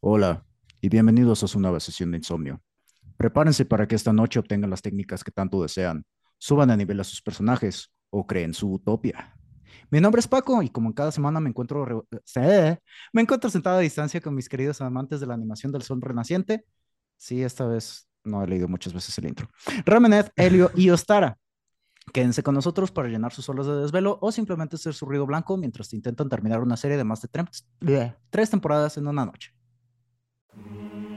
Hola y bienvenidos a su nueva sesión de insomnio. Prepárense para que esta noche obtengan las técnicas que tanto desean, suban a nivel a sus personajes o creen su utopia. Mi nombre es Paco y como en cada semana me encuentro, eh, me encuentro sentado a distancia con mis queridos amantes de la animación del sol renaciente. Sí, esta vez no he leído muchas veces el intro. Ramenet, Helio y Ostara. Quédense con nosotros para llenar sus horas de desvelo o simplemente ser su ruido blanco mientras intentan terminar una serie de más de tres temporadas en una noche. Mm-hmm.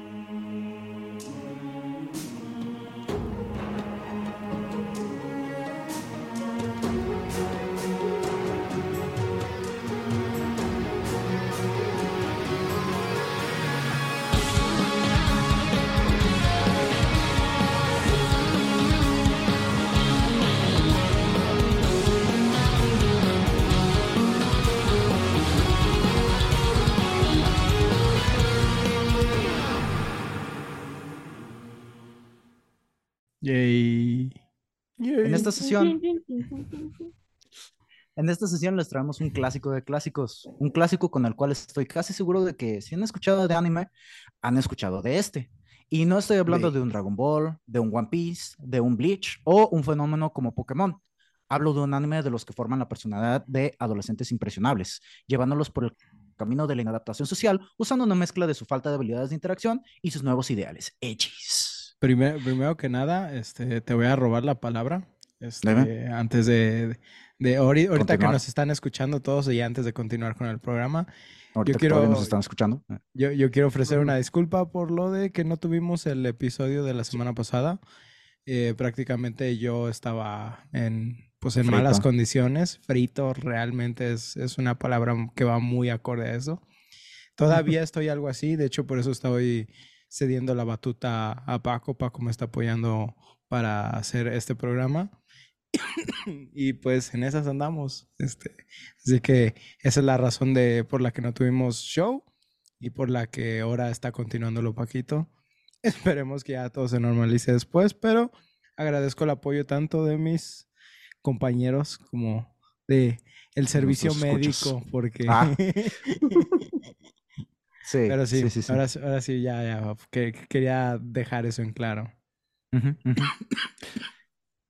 Yay. En esta sesión, en esta sesión les traemos un clásico de clásicos, un clásico con el cual estoy casi seguro de que si han escuchado de anime, han escuchado de este. Y no estoy hablando de un Dragon Ball, de un One Piece, de un Bleach o un fenómeno como Pokémon. Hablo de un anime de los que forman la personalidad de adolescentes impresionables, llevándolos por el camino de la inadaptación social, usando una mezcla de su falta de habilidades de interacción y sus nuevos ideales, edgys. Primero, primero que nada, este, te voy a robar la palabra. Este, antes de, de ahori- ahorita que Continuar. nos están escuchando todos y antes de continuar con el programa, Ahorita que quiero- todavía nos están escuchando. yo, yo quiero ofrecer una disculpa por lo de que no tuvimos el episodio de la semana pasada. Eh, prácticamente yo estaba en, pues en malas Frito. condiciones. Frito realmente es, es una palabra que va muy acorde a eso. Todavía estoy algo así, de hecho por eso estoy cediendo la batuta a Paco. Paco me está apoyando para hacer este programa. y pues en esas andamos. Este, así que esa es la razón de, por la que no tuvimos show y por la que ahora está continuándolo Paquito. Esperemos que ya todo se normalice después, pero agradezco el apoyo tanto de mis compañeros como de el servicio médico, porque... Ah. Sí, Pero sí, sí, sí, sí. Ahora, sí- ahora sí, ya, ya, que, que quería dejar eso en claro.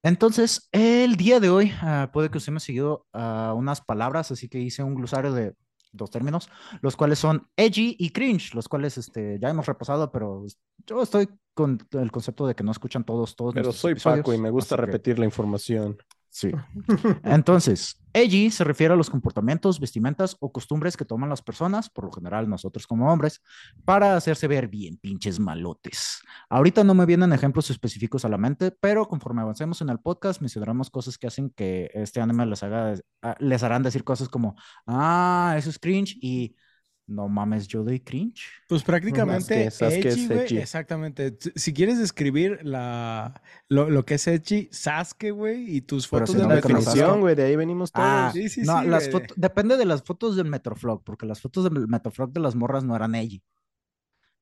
Entonces, el día de hoy, ah, puede que usted me ha seguido ah, unas palabras, así que hice un glosario de dos términos, los cuales son edgy y cringe, los cuales este, ya hemos repasado, pero yo estoy con el concepto de que no escuchan todos, todos Pero soy Paco y me gusta que- repetir la información. Sí. Entonces, edgy se refiere a los comportamientos, vestimentas o costumbres que toman las personas, por lo general nosotros como hombres, para hacerse ver bien pinches malotes. Ahorita no me vienen ejemplos específicos a la mente, pero conforme avancemos en el podcast mencionaremos cosas que hacen que este anime les haga, ah, les harán decir cosas como, ah, eso es cringe y no mames, yo doy cringe. Pues prácticamente ¿sabes qué es edgy, exactamente. Si- quieres describir la, lo, lo que es edgy, Sasuke, güey, y tus fotos si de no La definición, güey, de ahí venimos todos. Ah, Sí, sí, no, sí, las fotos, depende de las fotos del Metroflog, porque las fotos del Metroflog de las morras no eran edgy.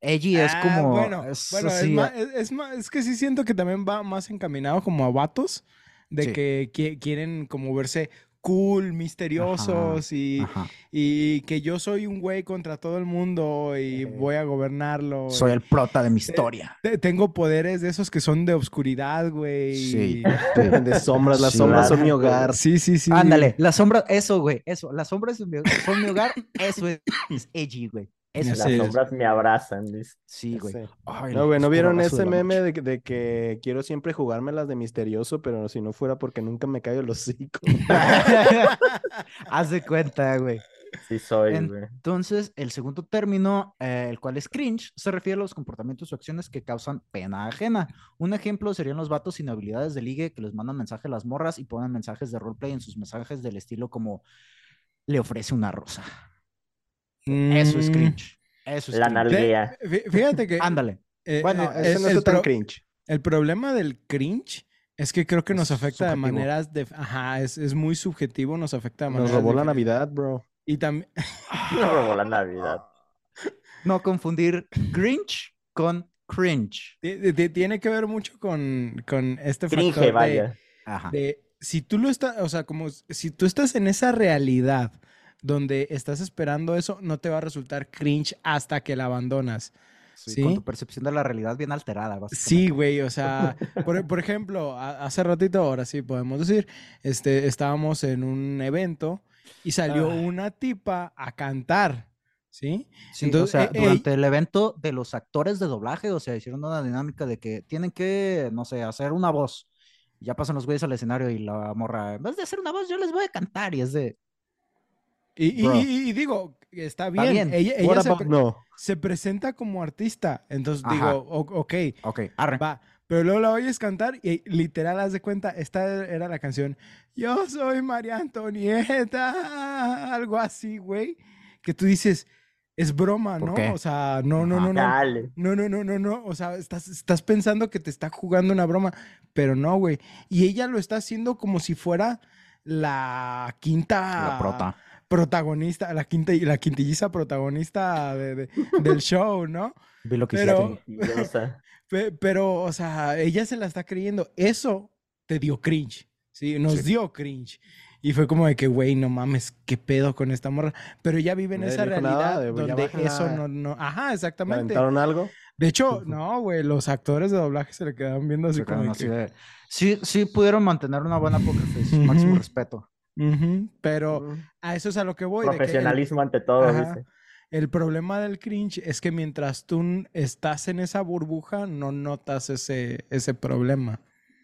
Edgy es Ah, como. bueno, es bueno, es, más, es, es más- es que sí siento que también va más encaminado como a vatos, de Sí. que qui- quieren como verse cool, misteriosos y, ajá. y que yo soy un güey contra todo el mundo y Eh, voy a gobernarlo. Soy el prota de mi historia. te- tengo poderes de esos que son de obscuridad, güey. Sí. De sombras, las Sí, sombras son mi hogar. Sí, sí, sí. Ándale, la sombra, eso, güey, eso. Las sombras son mi, son mi hogar, eso es, es edgy, güey. Eso Las es. sombras me abrazan, dice. Sí, güey. Sí. Ay, No, güey, ¿no vieron ese meme de, de que quiero siempre jugármelas de misterioso, pero si no fuera porque nunca me callo el hocico? Haz de cuenta, güey. Sí soy, güey. Entonces, el segundo término, eh, el cual es cringe, se refiere a los comportamientos o acciones que causan pena ajena. Un ejemplo serían los vatos sin habilidades de ligue que les mandan mensaje a las morras y ponen mensajes de roleplay en sus mensajes del estilo como le ofrece una rosa. Eso es Mm, cringe. Eso es La fí- Fíjate que Ándale. eh, Bueno, eh, el, no está tan cringe. el problema del cringe es que creo que nos Es afecta de subjetivo. maneras de... Ajá, es, es muy subjetivo, nos afecta de Nos maneras robó la. Navidad, bro. Y también... No robó la Navidad. No confundir Grinch con cringe. ti- ti- Tiene que ver mucho con, con este factor Cringe, de- vaya. Ajá. de si tú lo estás, o sea, como si tú estás en esa realidad donde estás esperando eso, no te va a resultar cringe hasta que la abandonas. Sí, Con ¿Sí? tu percepción de la realidad bien alterada. Sí, güey, o sea, por, por ejemplo, a- hace ratito, ahora sí podemos decir, este, estábamos en un evento y salió Ah. una tipa a cantar, ¿sí? Sí, Entonces, o sea, eh, eh, durante el evento de los actores de doblaje, o sea, hicieron una dinámica de que tienen que, no sé, hacer una voz. Ya pasan los güeyes al escenario y la morra, en vez de hacer una voz, yo les voy a cantar. Y es de, Y, y- Bro. y- y digo, está bien, bien. ella, ella se, about pre- no? se presenta como artista, entonces Ajá. digo, ok, ok, arre. va, pero luego la oyes cantar y literal, haz de cuenta, esta era la canción, yo soy María Antonieta, algo así, güey, que tú dices, es broma, ¿Por ¿no? O sea, no, no, no, no. Dale. No, no, no, no, no. O sea, estás, estás pensando que te está jugando una broma, pero no, güey. Y ella lo está haciendo como si fuera la quinta La prota. Protagonista, la quinta y la quintilliza protagonista de- de- del show, ¿no? Vi lo que Pero-. Pe- Pero, o sea, ella se la está creyendo. Eso te dio cringe, ¿sí? Nos Sí. dio cringe. Y fue como de que, güey, no mames, qué pedo con esta morra. Pero ella vive en esa realidad de, "Ya donde bájala". eso no, no. Ajá, ¿Le exactamente. algo? De hecho, no, güey, los actores de doblaje se le quedaban viendo así Se como quedaron así que... de- Sí, sí pudieron mantener una buena poker face. Máximo Ujú. Ujú, Pero a eso es a lo que voy. de que el- Profesionalismo ante todo, Ajá. dice. El problema del cringe es que mientras tú estás en esa burbuja, no notas ese, ese problema.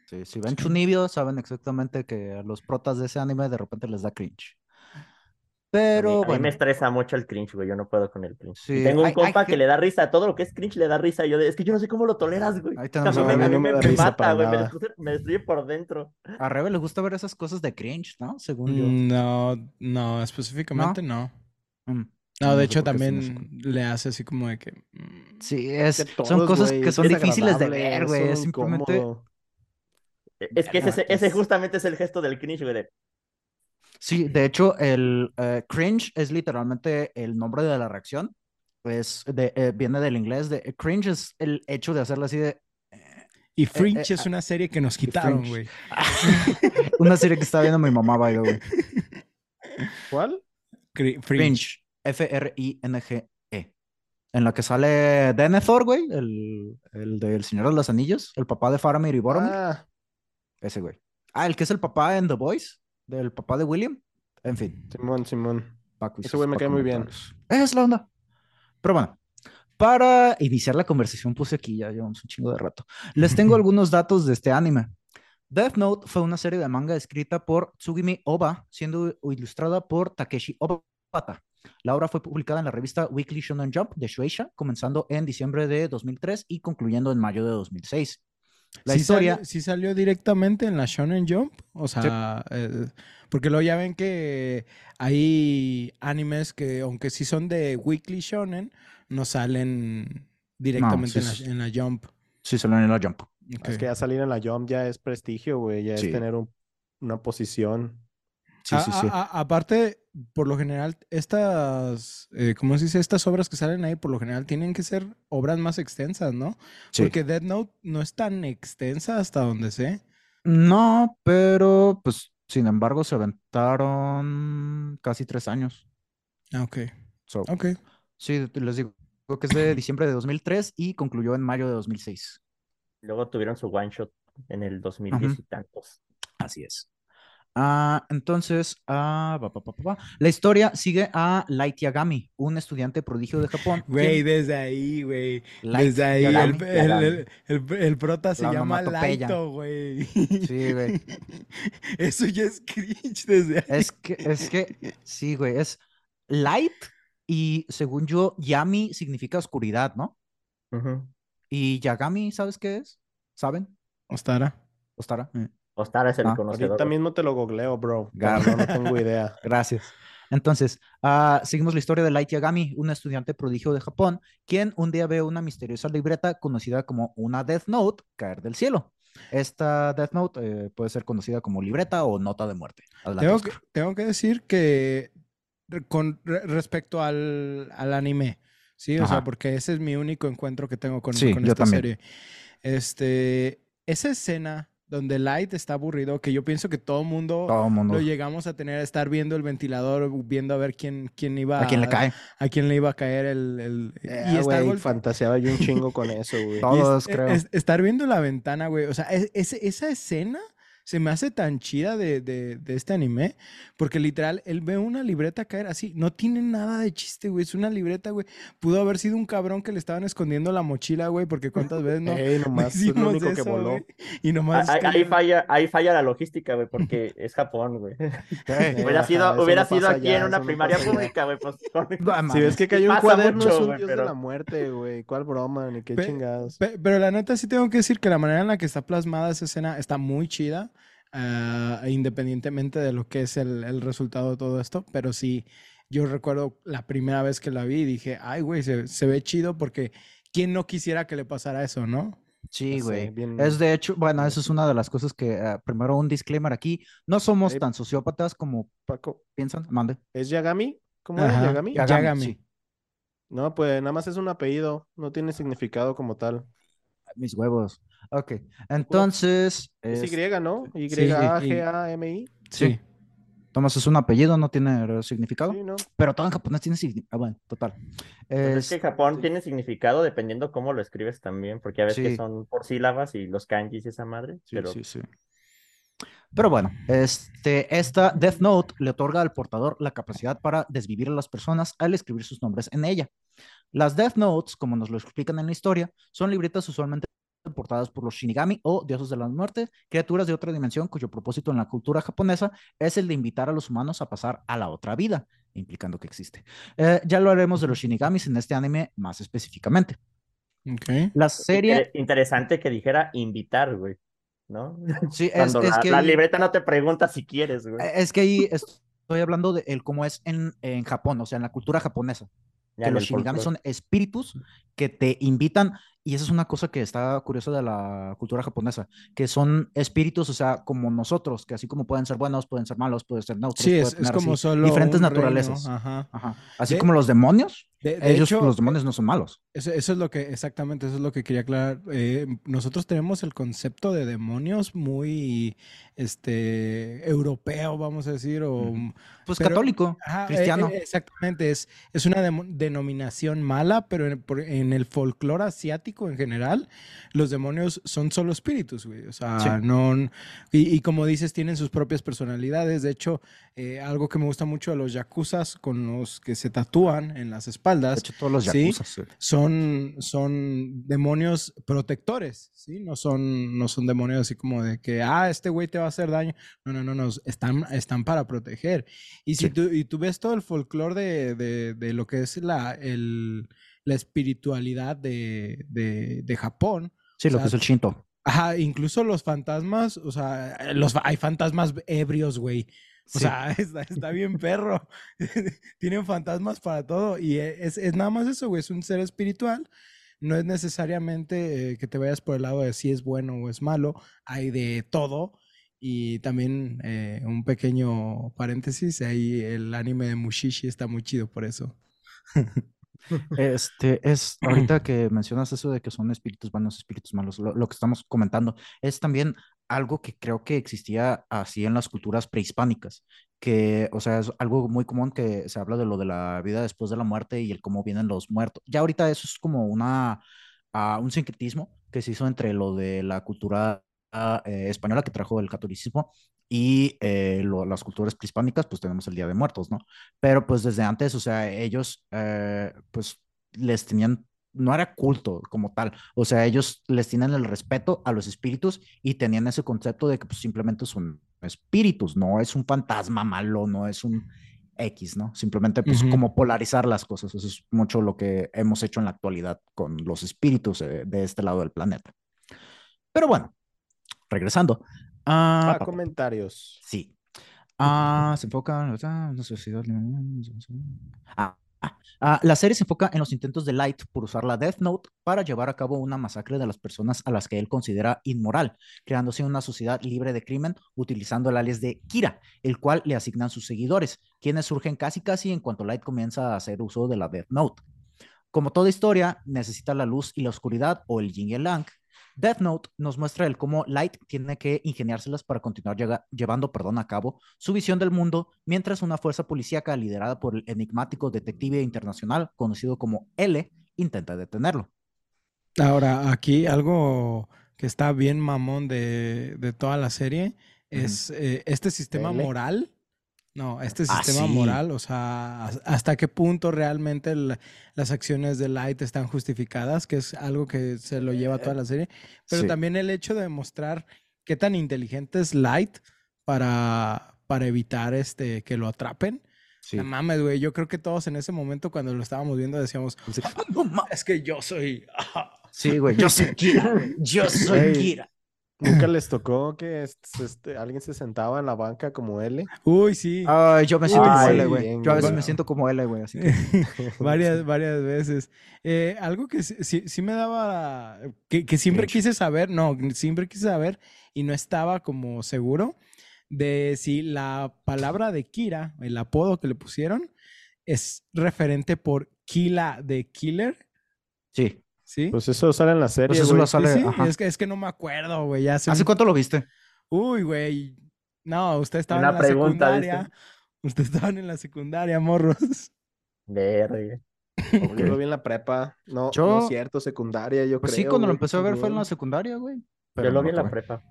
Sí, si ven Chunibyo, saben exactamente que a los protas de ese anime de repente les da cringe. A mí, Pero a mí me estresa mucho el cringe, güey. Yo no puedo con el cringe. Sí, tengo un hay- hay compa que le da risa. Todo lo que es cringe le da risa. Y yo de, es que yo no sé cómo lo toleras, güey. Ahí A tenemos mí a me, a Rebe. mí no me mata, güey. Me nada. destruye, me destruye por dentro. a Rebe le gusta ver esas cosas de cringe, ¿no? Según yo. Mm, No, no, específicamente no. Mm. No, No de hecho también le hace así como de que... mm, Sí, es, Que son cosas que son difíciles de ver, güey. Es simplemente. incómodo. E, Es que ese, ese es- justamente es el gesto del cringe, güey. Sí, de hecho, el eh, cringe es literalmente el nombre de la reacción. Es de, eh, viene del inglés de cringe es el hecho de hacerlo así de Y Fringe eh, es una serie que nos quitaron, güey. una serie que está viendo mi mamá, by the way. ¿Cuál? Cri- Fringe. Fringe, F-R-I-N-G-E. E. En la que sale Denethor, güey, el, el del Señor de los Anillos, el papá de Faramir y Boromir. Ah, Ese güey. Ah, el que es el papá en The Voice, del papá de William. En fin. Simón, Simón. Paco Ese güey me cae muy bien. comentarios. Es la onda. Pero bueno, para iniciar la conversación puse aquí, ya llevamos un chingo de rato. Les tengo algunos datos de este anime. Death Note fue una serie de manga escrita por Tsugimi Oba, siendo ilustrada por Takeshi Obata. La obra fue publicada en la revista Weekly Shonen Jump de Shueisha, comenzando en diciembre de 2003 y concluyendo en mayo de 2006. La ¿Sí historia... Salió, sí salió directamente en la Shonen Jump. O sea, eh, porque luego ya ven que hay animes que, aunque sí son de Weekly Shonen, no salen directamente sí, en, la, en la Jump. Sí, salió en la Jump. Es que ya salir en la Jump ya es prestigio, güey. Ya Sí. es tener un- una posición. Sí, A- sí, sí. a- a- aparte, por lo general, estas, eh, ¿cómo se dice? Estas obras que salen ahí, por lo general, tienen que ser obras más extensas, ¿no? Sí. Porque Death Note no es tan extensa hasta donde sé. No, pero pues sin embargo se aventaron casi tres años. Ah, ok. So, Ok. Sí, les digo que es de diciembre de 2003 y concluyó en mayo de 2006. Luego tuvieron su one shot en el 2010 Ujú. y tantos. Así es. Ah, entonces, ah, pa, pa, pa, pa, pa. la historia sigue a Light Yagami, un estudiante prodigio de Japón. Güey, desde ahí, güey. Light Desde ahí, el, Yagami. el, el- prota se La llama. Laito, güey. Sí, güey. Eso ya es cringe desde ahí. Es que, es que, sí, güey, es Light y según yo, Yami significa oscuridad, ¿no? Ujú. Y Yagami, ¿sabes qué es? ¿Saben? Ostara. Ostara. Eh. Ostara es el Ah, conocedor. Ahorita mismo te lo googleo, bro. pero Gar- No, tengo idea. Gracias. Entonces, ah, seguimos la historia de Light Yagami, un estudiante prodigio de Japón, quien un día ve una misteriosa libreta conocida como una Death Note caer del cielo. Esta Death Note eh, puede ser conocida como libreta o nota de muerte. Adelante, Tengo que, tengo que decir que con re- respecto al, al anime, sí, o sea, Ajá. porque ese es mi único encuentro que tengo con, Sí, con yo esta también. serie. Este, esa escena donde Light está aburrido, que yo pienso que todo mundo Todo mundo. lo llegamos a tener, a estar viendo el ventilador, viendo a ver quién, quién iba ¿A quién le cae? a quién le iba a caer el... el- Eh, y estar volte- fantaseaba yo un chingo con eso, güey. es- Todos, creo. es- estar viendo la ventana, güey. O sea, es- esa escena se me hace tan chida de, de- de este anime, porque literal, él ve una libreta caer así. No tiene nada de chiste, güey. Es una libreta, güey. Pudo haber sido un cabrón que le estaban escondiendo la mochila, güey, porque cuántas veces no... Ey, no nomás, es lo hicimos único que voló. güey? Y nomás... Ahí, ahí falla, ahí falla la logística, güey, porque es Japón, güey. Hubiera ajá, sido, hubiera no sido aquí allá, en una no primaria pública, güey, pues no Si ves que cayó un cuaderno, es mucho, un güey, dios pero- de la muerte, güey. ¿Cuál broma? Ni qué Pe- chingados. Pe- Pero la neta sí tengo que decir que la manera en la que está plasmada esa escena está muy chida, ah, independientemente de lo que es el, el resultado de todo esto. Pero sí, yo recuerdo la primera vez que la vi y dije, ay, güey, se, se ve chido porque ¿quién no quisiera que le pasara eso, no? Sí, sé, güey. bien- Es de hecho, bueno, eso es una de las cosas que, eh, primero un disclaimer aquí, no somos tan sociópatas como Paco, piensan, mande. ¿es Yagami? ¿Cómo? Ajá. ¿Yagami? Ya- Yagami. No, pues nada más es un apellido, no tiene significado como tal. Mis huevos. Ok, entonces, Es es- Y, ¿no? Sí, Y-A-G-A-M-I. Sí. Tomás es un apellido, no tiene significado, Sí, ¿no? pero todo en japonés tiene significado. Ah, bueno, total. Pues es Es- que Japón sí. tiene significado dependiendo cómo lo escribes también, porque a veces Sí. que son por sílabas y los kanjis y esa madre, Sí, pero sí, sí. Pero bueno, este, esta Death Note le otorga al portador la capacidad para desvivir a las personas al escribir sus nombres en ella. Las Death Notes, como nos lo explican en la historia, son libretas usualmente portadas por los Shinigami o dioses de la muerte, criaturas de otra dimensión cuyo propósito en la cultura japonesa es el de invitar a los humanos a pasar a la otra vida, implicando que existe. Eh, ya lo haremos de los Shinigamis en este anime más específicamente. Ok. La serie, Inter- interesante que dijera invitar, güey, ¿no? sí, es, Cuando es la, que la ahí- libreta no te pregunta si quieres, güey. Es que ahí estoy hablando de el cómo es en, en Japón, o sea, en la cultura japonesa, Ya que los shinigami son espíritus que te invitan, y esa es una cosa que está curiosa de la cultura japonesa, que son espíritus, o sea, como nosotros, que así como pueden ser buenos, pueden ser malos, pueden ser neutros, Sí, es, es tener como así solo diferentes naturalezas. Ajá. Ajá. Así De- como los demonios, De, de ellos, hecho, los demonios no son malos. Eso, eso es lo que, exactamente, eso es lo que quería aclarar. Eh, nosotros tenemos el concepto de demonios muy, este, europeo, vamos a decir, o... Pues pero- católico, Ajá, eh, cristiano. eh, exactamente, es, es una denominación mala, pero en, por- en el folclore asiático en general, los demonios son solo espíritus, güey. O sea, Sí. no... Y, y como dices, tienen sus propias personalidades. De hecho, eh, algo que me gusta mucho de los yakuzas con los que se tatúan en las de espaldas hecho, todos los sí, yakuzas. sí. son, son demonios protectores, ¿sí? No son, no son demonios así como de que, ah, este güey te va a hacer daño. No, no, no, no, están, están para proteger. Y si Sí. tú, y tú ves todo el folclore de, de, de lo que es la, el, la espiritualidad de, de, de Japón, Sí, o lo sea, que es el Shinto. Ajá, incluso los fantasmas, o sea, los, fa- hay fantasmas ebrios, güey. O Sí. sea, está, está bien perro. Tienen fantasmas para todo. Y e- es, es nada más eso, güey. Es un ser espiritual. No es necesariamente eh, que te vayas por el lado de si es bueno o es malo. Hay de todo. Y también eh, un pequeño paréntesis. Ahí el anime de Mushishi está muy chido por eso. Este es ahorita que mencionas eso de que son espíritus buenos, espíritus malos, lo, lo que estamos comentando es también algo que creo que existía así en las culturas prehispánicas, que, o sea, es algo muy común que se habla de lo de la vida después de la muerte y el cómo vienen los muertos. Ya ahorita eso es como una, ah, un sincretismo que se hizo entre lo de la cultura ah, eh, española que trajo el catolicismo y eh, lo- las culturas prehispánicas, pues tenemos el Día de Muertos, ¿no? Pero pues desde antes, o sea, ellos eh, pues les tenían, no era culto como tal, o sea, ellos les tienen el respeto a los espíritus y tenían ese concepto de que pues simplemente son espíritus, no es un fantasma malo, no es un X, ¿no? Simplemente pues Ujú. como polarizar las cosas, eso es mucho lo que hemos hecho en la actualidad con los espíritus eh, de este lado del planeta. Pero bueno, regresando. Ah, Ah, comentarios. Sí. Ah, se enfoca en la la sociedad. Ah, ah, la serie se enfoca en los intentos de Light por usar la Death Note para llevar a cabo una masacre de las personas a las que él considera inmoral, creándose una sociedad libre de crimen utilizando el alias de Kira, el cual le asignan sus seguidores, quienes surgen casi casi en cuanto Light comienza a hacer uso de la Death Note. Como toda historia, necesita la luz y la oscuridad o el yin y el yang. Death Note nos muestra el cómo Light tiene que ingeniárselas para continuar llega- llevando perdón, a cabo su visión del mundo, mientras una fuerza policíaca liderada por el enigmático detective internacional conocido como L intenta detenerlo. Ahora, aquí algo que está bien mamón de, de toda la serie es eh, este sistema L. moral. No, este Ah, sistema moral, o sea, has- hasta qué punto realmente el- las acciones de Light están justificadas, que es algo que se lo lleva toda la serie, pero Sí. también el hecho de demostrar qué tan inteligente es Light para, para evitar este, que lo atrapen. Sí. No mames, güey, yo creo que todos en ese momento cuando lo estábamos viendo decíamos, "Ah, No es que yo soy... Sí, güey, yo soy Kira. Yo soy. Kira. ¿Nunca les tocó que este, este, alguien se sentaba en la banca como L? Uy, sí. Ay, yo me siento como L, güey. Yo a veces me siento como L, güey. Así que... varias, varias veces. Eh, algo que sí, sí- me daba, que, que siempre quise saber, no, siempre quise saber y no estaba como seguro de si la palabra de Kira, el apodo que le pusieron, es referente por Kila de Killer, Sí. ¿Sí? Pues eso sale en la serie, Pues eso güey. lo Sí, sale. sí, ajá. Es, que, es que no me acuerdo, güey. hace ¿Hace un- cuánto lo viste? Uy, güey. No, usted estaba Una en la pregunta, ¿viste? secundaria. Usted estaban en la secundaria, morros. Verga. Yo lo vi en la prepa. No, Yo- no es cierto, secundaria, yo Pues creo. sí, cuando lo güey, empecé a ver fue en la secundaria, güey. Yo pero lo no vi en la prepa.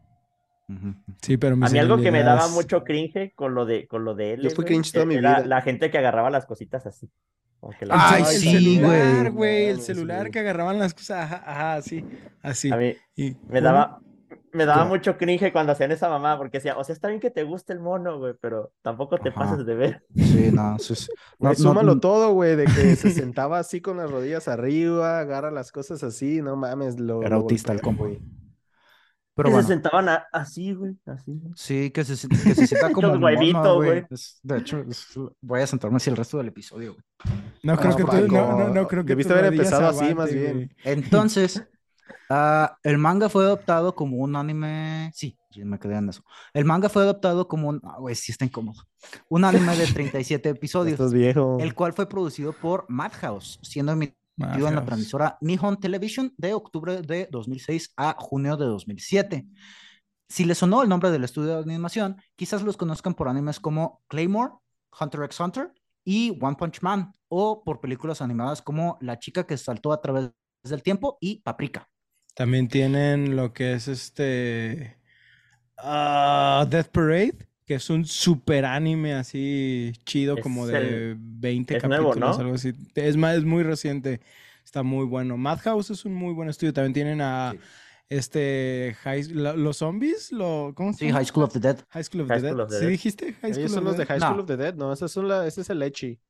Sí, pero A mis mí algo que me daba mucho cringe con lo de, con lo de él. Yo fui cringe toda mi era vida. la gente que agarraba las cositas así. Las- Ay, sí, celular, güey. el celular que agarraban las cosas, ajá, ajá, así, así. A mí Y me daba, me daba mucho cringe cuando hacían esa mamá, porque decía, o sea, está bien que te guste el mono, güey, pero tampoco te Ajá. pases de ver. Sí, no, sí, sí. No, súmalo no- todo, güey, de que se sentaba así con las rodillas arriba, agarra las cosas así, no mames, lo Era autista el compa. güey. Pero bueno, se sentaban a- así, güey, así. sí, que se, que se sienta como mono, huevito, güey. güey. Es- De hecho, es- voy a sentarme así el resto del episodio, güey. No creo No, que tú, no, no, no creo que debiste haber empezado así, más bien. güey. Entonces, ah, el manga fue adaptado como un anime. Sí, sí, me quedé en eso. El manga fue adaptado como un. Ah, güey, sí está incómodo. Un anime de 37 episodios, Estás viejo. el cual fue producido por Madhouse, siendo emitido en la transmisora Nihon Television de octubre de 2006 a junio de 2007. Si les sonó el nombre del estudio de animación, quizás los conozcan por animes como Claymore, Hunter x Hunter y One Punch Man, o por películas animadas como La chica que saltó a través del tiempo y Paprika. También tienen lo que es este ah, Death Parade, que es un super anime así chido, como de 20 es nuevo, capítulos, ¿no? algo así. Es más, es muy reciente, está muy bueno. Madhouse es un muy buen estudio. También tienen a Sí. este High- la- los zombies, lo, ¿cómo se Sí, llama? High School of the Dead. High School of High the School Dead. of the ¿Sí Dead. dijiste? High Ellos School son of los de? High No. School of the Dead, no, ese es, la, ese es el Echi.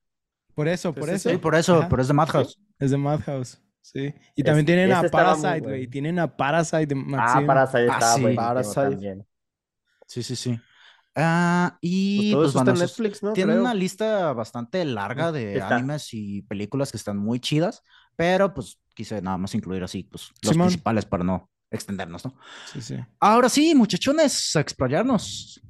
Por eso, por ¿Es eso. Sí, por eso, Ajá. pero es de Madhouse. Es de Madhouse. Sí. Y Es- también tienen a Parasite, güey. Tienen a Parasite de Ah. Parasite Ah, estaba sí. buenísimo Parasite. también. Sí, sí, sí. Ah, Pues y todo pues eso bueno, está en esos- Netflix, ¿no? tienen Creo. una lista bastante larga de Está. animes y películas que están muy chidas, pero pues quise nada más incluir así, pues los Simón. principales para no extendernos, ¿no? Sí, sí. Ahora sí, muchachones, a explayarnos.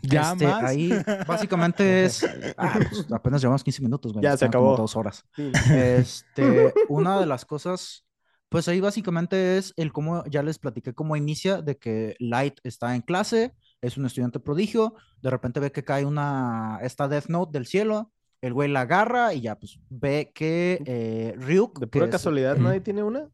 ¿Ya Este, más? Ahí básicamente es. ah, pues, apenas llevamos 15 minutos, güey. Ya se acabó. dos horas. Sí. Este, una de las cosas, pues ahí básicamente es el cómo, ya les platiqué cómo inicia, de que Light está en clase, es un estudiante prodigio, de repente ve que cae una, esta Death Note del cielo, el güey la agarra y ya, pues ve que eh, Ryuk. De pura es- casualidad, Ujú. nadie tiene una.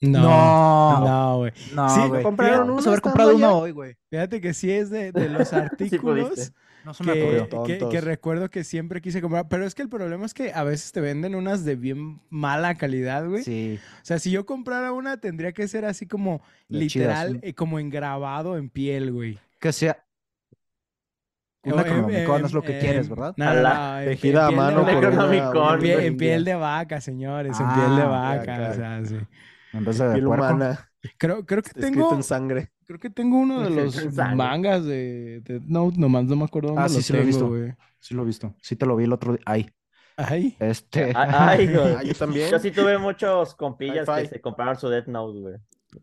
No, No, güey. no, Sí, güey. compraron a haber comprado uno hoy, güey. Fíjate que sí es de, de los artículos. No se me que, ocurrió. que- que recuerdo que siempre quise comprar. Pero es que el problema es que a veces te venden unas de bien mala calidad, güey. Sí, O sea, si yo comprara una, tendría que ser así como De literal, chidas, sí. eh, como engrabado en piel, güey. Que sea. Una O, em, Necronomicon em, es lo que em, quieres, ¿verdad? En Tejida a mano Necronomicon, En piel, en india. piel de vaca, señores, en piel de Ah, vaca, o sea, sí. En vez de Piel humana, Creo, creo que escrito tengo, en sangre. creo que tengo uno de los mangas de, de Note, nomás no me acuerdo dónde Ah, sí, lo sí lo he visto. güey. Sí lo he visto. Sí te lo vi el otro día. Ahí. Ay, Este. Ay, güey. Ah, yo también. Yo sí tuve muchos compillas que se compraron su Death Note, güey.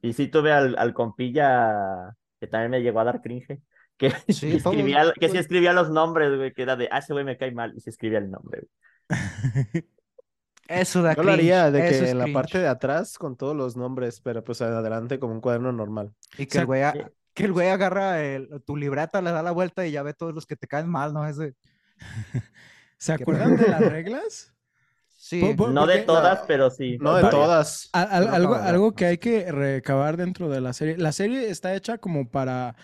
Y sí tuve al, al compilla que también me llegó a dar cringe. Que, Sí, escribía, que sí güey. escribía los nombres, güey, que era de, ah, ese güey me cae mal, y se escribía el nombre, güey. Eso da Yo lo haría de eso que en la parte de atrás con todos los nombres, pero pues adelante como un cuaderno normal. Y que sea, el güey, a- que el güey agarra el- tu libreta, le da la vuelta y ya ve todos los que te caen mal, ¿no? Ese, ¿Se acuerdan de las reglas? Sí, No de todas, no, pero sí. No de todas. Al- al- No algo, que hay que recabar dentro de la serie. La serie está hecha como para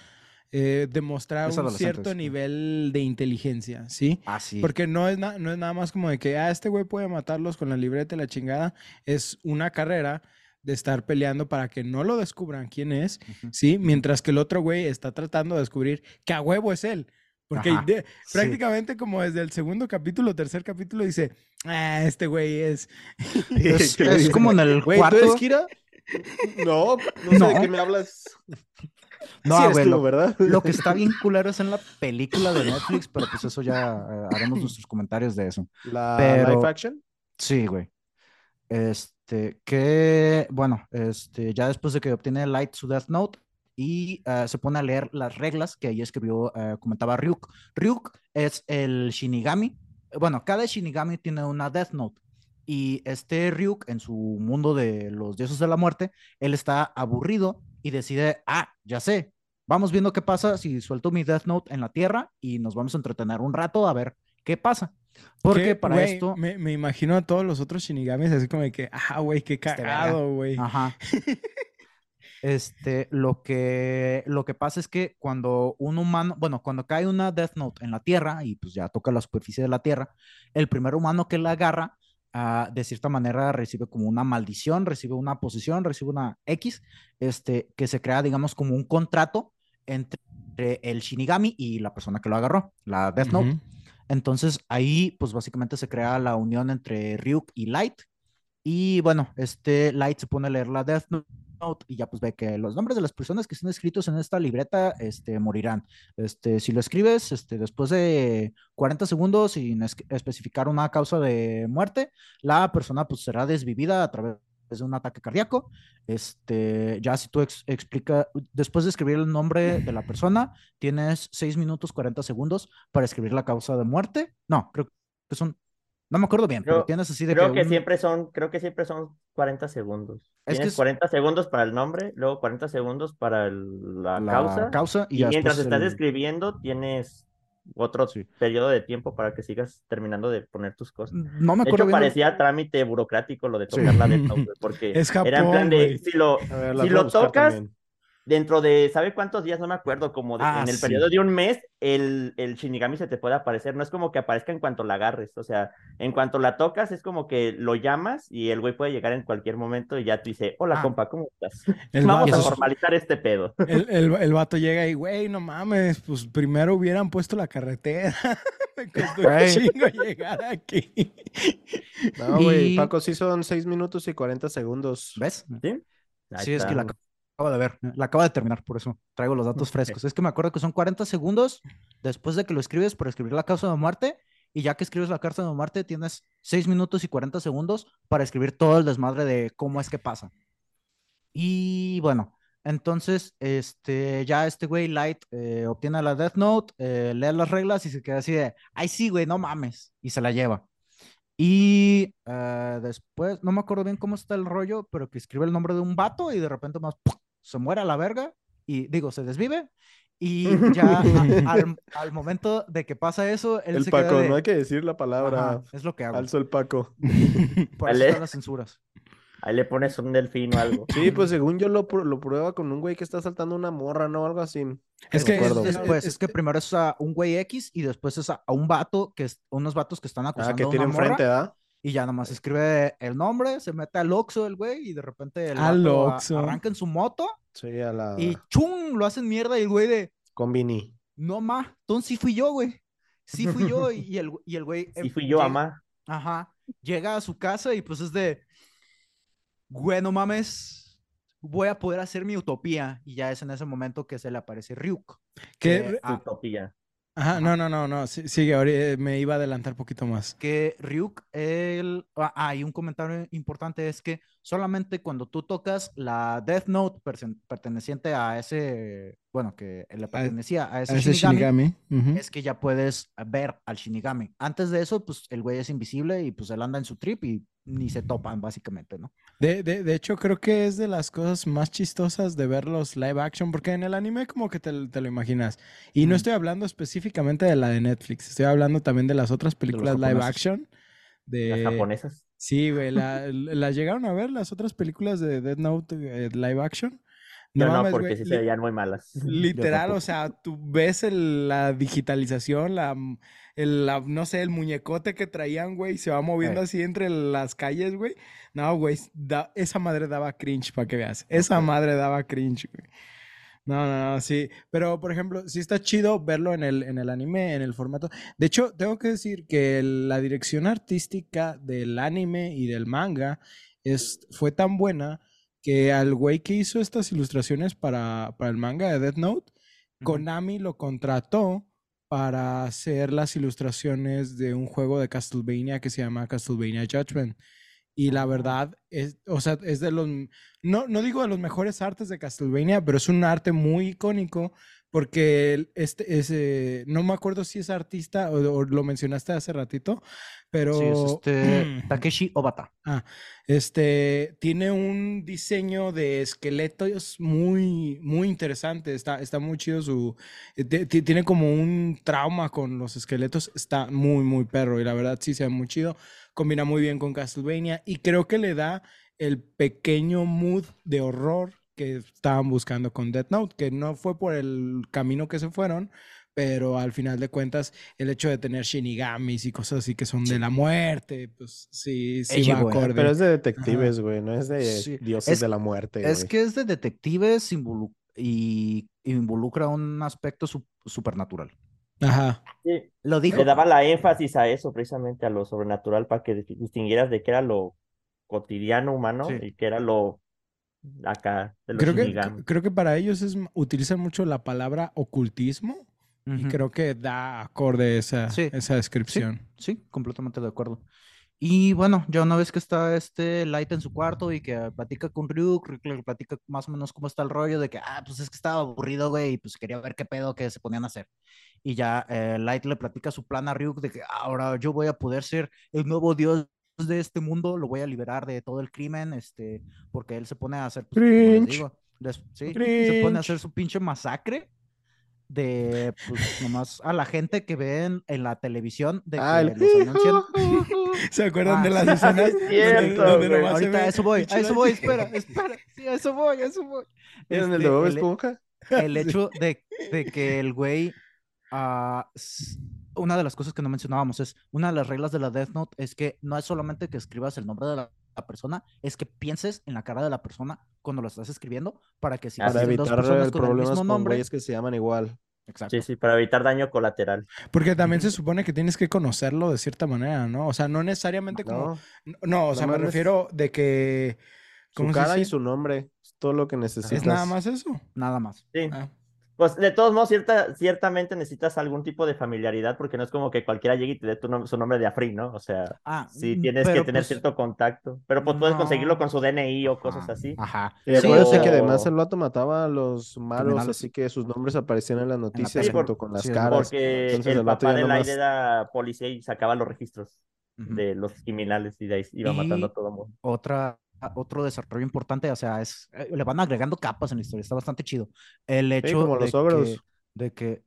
eh, demostrar Es un cierto sí. nivel de inteligencia, ¿sí? Ah, sí. Porque no es, na- no es nada más como de que, ah, este güey puede matarlos con la libreta y la chingada. Es una carrera de estar peleando para que no lo descubran quién es. ¿sí? Mientras que el otro güey está tratando de descubrir que a huevo es él. Porque Ajá, de- sí. prácticamente como desde el segundo capítulo, tercer capítulo, dice, ah, este güey es... Es, como en el Güey, ¿tú cuarto. eres Kira? No, no sé de No. qué me hablas. No, Sí güey, tú, lo- ¿verdad? Lo que está bien culero es en la película de Netflix, pero pues eso ya eh, haremos nuestros comentarios de eso. La Pero- live action. Sí, güey. Este, que, bueno, este, ya después de que obtiene Light su Death Note y eh, se pone a leer las reglas que ahí escribió, eh, comentaba Ryuk. Ryuk es el Shinigami. Bueno, cada Shinigami tiene una Death Note. Y este Ryuk, en su mundo de los dioses de la muerte, él está aburrido y decide, ah, ya sé, vamos viendo qué pasa si suelto mi Death Note en la Tierra y nos vamos a entretener un rato a ver qué pasa. Porque que, para esto... Me, me imagino a todos los otros shinigamis así como de que, ah, güey, qué verga. cagado, güey. Ajá. Este, lo que, lo que pasa es que cuando un humano, bueno, cuando cae una Death Note en la Tierra y pues ya toca la superficie de la Tierra, el primer humano que la agarra, ah, de cierta manera recibe como una maldición, recibe una posición, recibe una X, este, que se crea, digamos, como un contrato entre el Shinigami y la persona que lo agarró, la Death Note. Entonces ahí, pues básicamente se crea la unión entre Ryuk y Light. Y bueno, este Light se pone a leer la Death Note y ya pues ve que los nombres de las personas que están escritos en esta libreta este, morirán. Este, si lo escribes este, después de 40 segundos sin es- especificar una causa de muerte, la persona pues será desvivida a través de un ataque cardíaco. Este, ya si tú ex- explica, después de escribir el nombre de la persona, tienes 6 minutos 40 segundos para escribir la causa de muerte. No, creo que son, no me acuerdo bien, pero Creo- tienes así de Creo que un- siempre son, creo que siempre son 40 segundos. Es que Tienes es- 40 segundos para el nombre, luego 40 segundos para el- la, la causa. causa y, Y mientras estás el- escribiendo, tienes otro Sí. periodo de tiempo para que sigas terminando de poner tus cosas. No me De acuerdo hecho, bien. parecía trámite burocrático lo de Sí. tocar la Death Note, güey, porque Es era en Japón, plan de, güey. si lo, ver, si lo tocas, también. Dentro de, ¿sabe cuántos días? No me acuerdo, como de- Ah, en el sí. periodo de un mes, el, el Shinigami se te puede aparecer. No es como que aparezca en cuanto la agarres, o sea, en cuanto la tocas, es como que lo llamas y el güey puede llegar en cualquier momento y ya te dice, hola, Ah. compa, ¿cómo estás? Vamos vato- a formalizar este pedo. El, el, el vato llega y, güey, no mames, pues primero hubieran puesto la carretera. Me costó un Güey. chingo llegar aquí. No, güey, Y- Paco, sí son 6 minutos y 40 segundos. ¿Ves? ¿Sí? Ahí Sí, es que la acabo de ver, la acabo de terminar, por eso traigo los datos frescos. Es que me acuerdo que son 40 segundos después de que lo escribes para escribir la causa de muerte, y ya que escribes la causa de muerte, tienes 6 minutos y 40 segundos para escribir todo el desmadre de cómo es que pasa. Y bueno, entonces, este, ya este güey Light eh, obtiene la Death Note, eh, lee las reglas y se queda así de, ay, sí, güey, no mames, y se la lleva. Y eh, después, no me acuerdo bien cómo está el rollo, pero que escribe el nombre de un vato y de repente más ¡pum! Se muere a la verga y digo, se desvive. Y ya a- al, al momento de que pasa eso, él El se queda Paco, de, no hay que decir la palabra. "Ajá, es lo que hago. Alzo el Paco. Por eso están las censuras. Ahí le pones un delfín o algo. Sí, pues según yo lo, pr- lo prueba con un güey que está saltando una morra, ¿no? Algo así. Es que acuerdo. es- Después, es- es que primero es a un güey X y después es a, a un vato, que es, unos vatos que están acusando Ah, que a una tiene morra, enfrente, ¿ah? Y ya nomás escribe el nombre, se mete al Oxxo el güey y de repente el arranca en su moto Sí, a la y ¡chum! lo hacen mierda y el güey de Combini. No, ma, entonces sí fui yo, güey. Sí fui yo y, el, y el güey... Sí em, fui yo, llega- amá. Ajá. Llega a su casa y pues es de... Güey, no mames, voy a poder hacer mi utopía. Y ya es en ese momento que se le aparece Ryuk. que- ah, Utopía. Ajá, no, no, no, no, sí- sigue, eh, me iba a adelantar un poquito más. que Ryuk, el... Ah, y un comentario importante es que solamente cuando tú tocas la Death Note perteneciente a ese bueno, que le pertenecía a ese, A ese Shinigami, es que ya puedes ver al Shinigami. Antes de eso, pues el güey es invisible y pues él anda en su trip y ni se topan, básicamente, ¿no? De, de, de hecho, creo que es de las cosas más chistosas de ver los live action, porque en el anime como que te, te lo imaginas. Y no estoy hablando específicamente de la de Netflix, estoy hablando también de las otras películas live action. De... Las japonesas. Sí, güey, la- ¿las llegaron a ver las otras películas de Death Note eh, live action? Yo no, mames, porque güey, sí se veían muy malas. Literal, o sea, tú ves el- la digitalización, la, m- el, la- no sé, el muñecote que traían, güey, se va moviendo Eh. así entre las calles, güey. No, güey, da- esa madre daba cringe, para que veas. Esa madre daba cringe, güey. No, no, no, sí. Pero, por ejemplo, sí está chido verlo en el, en el anime, en el formato. De hecho, tengo que decir que la dirección artística del anime y del manga es, fue tan buena que al güey que hizo estas ilustraciones para, para el manga de Death Note, Konami lo contrató para hacer las ilustraciones de un juego de Castlevania que se llama Castlevania Judgment. Y la verdad es, o sea, es de los, no, no digo de los mejores artes de Castlevania, pero es un arte muy icónico porque este, ese, no me acuerdo si es artista o, o lo mencionaste hace ratito, pero... Sí, es este Takeshi Obata. Ah, este tiene un diseño de esqueletos muy, muy interesante. Está, está muy chido su. ti- ti- Tiene como un trauma con los esqueletos. Está muy, muy perro. Y la verdad sí se ve muy chido. Combina muy bien con Castlevania. Y creo que le da el pequeño mood de horror que estaban buscando con Death Note. Que no fue por el camino que se fueron. Pero al final de cuentas, el hecho de tener shinigamis y cosas así que son de la muerte, pues sí, sí va ¿eh? acorde. Pero es de detectives, güey, no es de Sí, dioses es- de la muerte, Es güey. que es de detectives involu- y involucra un aspecto sup- supernatural. Ajá. Sí, Lo dijo. le daba la énfasis a eso, precisamente a lo sobrenatural, para que dis- distinguieras de qué era lo cotidiano humano Sí. y qué era lo acá de los Creo que, creo que para ellos es, utilizan mucho la palabra ocultismo y creo que da acorde esa, Sí, esa descripción. Sí, completamente de acuerdo. Y bueno, ya una vez que está este Light en su cuarto y que platica con Ryuk, Ryuk le platica más o menos cómo está el rollo de que, ah, pues es que estaba aburrido, güey, y pues quería ver qué pedo que se ponían a hacer. Y ya eh, Light le platica su plan a Ryuk de que ahora yo voy a poder ser el nuevo dios de este mundo, lo voy a liberar de todo el crimen, este, porque él se pone a hacer, pues, les digo, des- sí, se pone a hacer su pinche masacre de, pues, nomás a la gente que ven en la televisión de Ah, que el los anuncian. ¿Se acuerdan Ah, de las escenas? es cierto, donde Ahorita a eso voy, a eso voy, espera, espera, sí, a eso voy, a eso voy. ¿Vieron el Este, de Bob el- Esponja? el hecho de, de que el güey, ah, s- una de las cosas que no mencionábamos es, una de las reglas de la Death Note es que no es solamente que escribas el nombre de la, la persona, es que pienses en la cara de la persona cuando lo estás escribiendo para que si Para existen dos evitar personas con el mismo nombre, güeyes que se llaman igual. Exacto. Sí, sí, para evitar daño colateral. Porque también se supone que tienes que conocerlo de cierta manera, ¿no? O sea, no necesariamente como... No, No, o sea, me refiero de que... su ¿cómo se cara y su nombre, es todo lo que necesitas. ¿Es nada más eso? Nada más. Sí. Ah. Pues de todos modos, cierta, ciertamente necesitas algún tipo de familiaridad, porque no es como que cualquiera llegue y te dé tu nom- su nombre de Afri, ¿no? O sea, Ah, sí mm, tienes que tener pues, cierto contacto. Pero pues puedes conseguirlo con su DNI o cosas así. Ajá. Y Sí, o que además el vato mataba a los malos, Criminales. así que sus nombres aparecían en las noticias junto con las Sí, caras. Porque Entonces el el papá de nomás- era policía y sacaba los registros de los criminales y de ahí iba matando a todo mundo. otra, otro desarrollo importante, o sea, es, eh, le van agregando capas en la historia, está bastante chido. El hecho como de ogros. que, de que,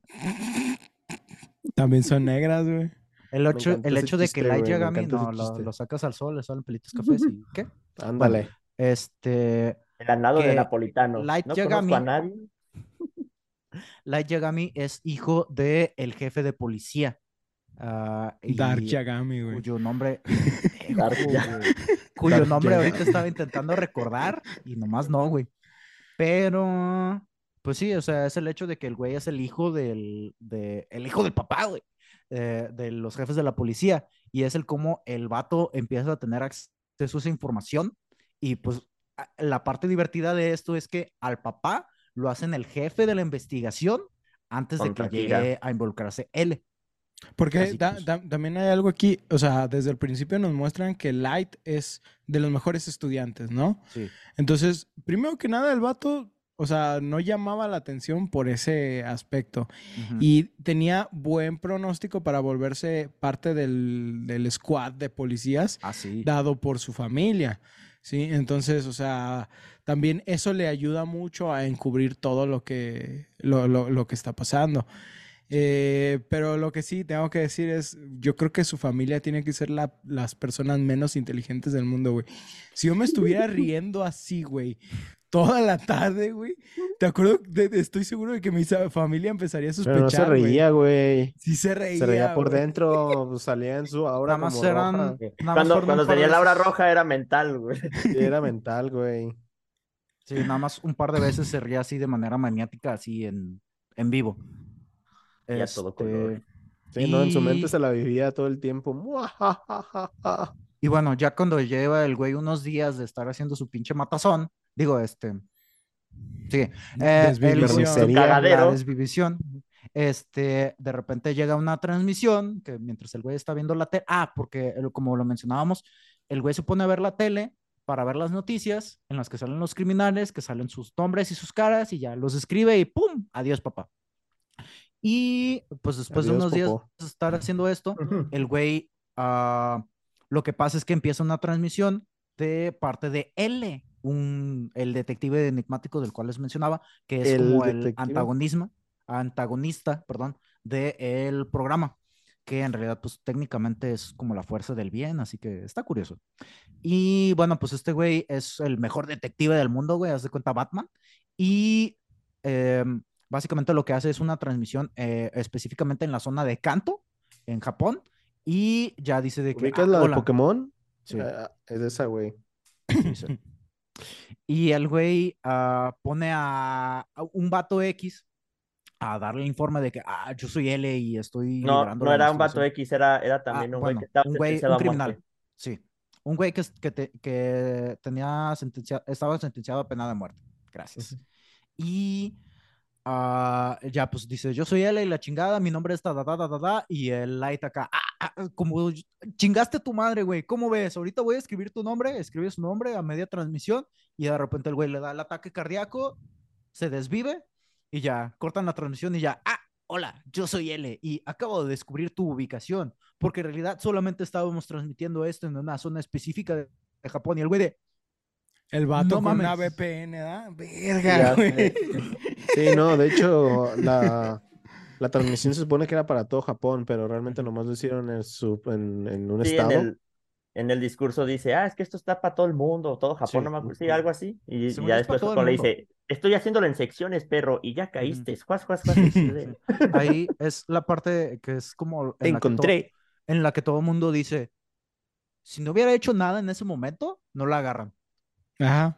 También son negras, güey. el hecho, encanta el hecho de que Light Yagami no, lo, sacas al sol, le salen pelitos cafés y ¿qué? Ándale. Este, El anado de Napolitano. Light no Yagami- conozco a nadie. Light Yagami es hijo de el jefe de policía. Dark y Yagami, güey. cuyo nombre, Dark pendejo, Ya- güey, cuyo nombre ahorita estaba intentando recordar y nomás no, güey. Pero, pues sí, o sea, es el hecho de que el güey es el hijo del, de, el hijo del papá, güey, eh, de los jefes de la policía. Y es el cómo el vato empieza a tener acceso a esa información. Y pues la parte divertida de esto es que al papá lo hacen el jefe de la investigación antes de que llegue a involucrarse él. Porque pues. ta- también hay algo aquí, o sea, desde el principio nos muestran que Light es de los mejores estudiantes, ¿no? Sí. Entonces, primero que nada, el vato, o sea, no llamaba la atención por ese aspecto. Ujú. Y tenía buen pronóstico para volverse parte del, del squad de policías Ah, sí. dado por su familia. Sí, entonces, o sea, también eso le ayuda mucho a encubrir todo lo que, lo, lo- lo que está pasando. Eh, pero lo que sí tengo que decir es, yo creo que su familia tiene que ser la- las personas menos inteligentes del mundo, güey. Si yo me estuviera riendo así, güey, toda la tarde, güey, te acuerdo, de- de- estoy seguro de que mi familia empezaría a Pero sospechar, no se reía, güey. Sí se reía, Se reía por güey. dentro, pues, salía en su aura Nada más como eran. roja. nada más Cuando, cuando la hora veces- roja era mental, güey. Sí, era mental, güey. Sí, nada más un par de veces se ría así de manera maniática, así en, en vivo. Y a todo color. Este, Sí, no, en su mente Y- se la vivía todo el tiempo. Y bueno, ya cuando lleva el güey unos días de estar haciendo su pinche matazón, digo, este, sí, eh, el- la Cagadero. desvivisión, este, de repente llega una transmisión que mientras el güey está viendo la tele, ah, porque el- como lo mencionábamos, el güey se pone a ver la tele para ver las noticias en las que salen los criminales, que salen sus nombres y sus caras y ya los escribe y ¡pum! Adiós, papá. Y pues después de unos días de estar haciendo esto, el güey, ah, lo que pasa es que empieza una transmisión de parte de L, un, el detective enigmático del cual les mencionaba, que es ¿El como el detective? antagonismo, antagonista, perdón, del programa, que en realidad pues técnicamente es como la fuerza del bien, así que está curioso. Y bueno, pues este güey es el mejor detective del mundo, güey, haz de cuenta Batman, y em, básicamente lo que hace es una transmisión eh, específicamente en la zona de Kanto, en Japón, y ya dice de que... ¿Ubicas "Ah, la de hola". Pokémon? Sí, Ah, es esa, güey. sí, sí. Y el güey ah, pone a, a un vato X a darle el informe de que ah, yo soy L y estoy No, no era un vato investigación". X, era, era Ah, también un güey bueno, que estaba un güey, sentenciado un a criminal. muerte. Sí, un güey que, que, te- que tenía sentencia, estaba sentenciado a pena de muerte. Gracias. Y ah, ya, pues dice, yo soy L y la chingada, mi nombre es ta, ta, ta, ta, ta", y el light acá, "Ah, ah, ah, como chingaste tu madre, güey, ¿cómo ves? Ahorita voy a escribir tu nombre, escribe su nombre a media transmisión, y de repente el güey le da el ataque cardíaco, se desvive, y ya, cortan la transmisión y ya, ah, hola, yo soy L, y acabo de descubrir tu ubicación, porque en realidad solamente estábamos transmitiendo esto en una zona específica de Japón, y el güey de, El vato No con una mames. VPN, ¿da? Ya Verga, güey. Sí, no, de hecho, la, la transmisión se supone que era para todo Japón, pero realmente nomás lo hicieron en, su, en, en un Sí, en estado. el, en el discurso dice, ah, es que esto está para todo el mundo, todo Japón, Sí. no me acuerdo, sí, algo así. Y, ya después le dice, estoy haciéndolo en secciones, perro, y ya caíste. Juas, juas, juas, ahí es la parte que es como Te en la encontré. en la que todo el mundo dice, si no hubiera hecho nada en ese momento, no la agarran. Ajá.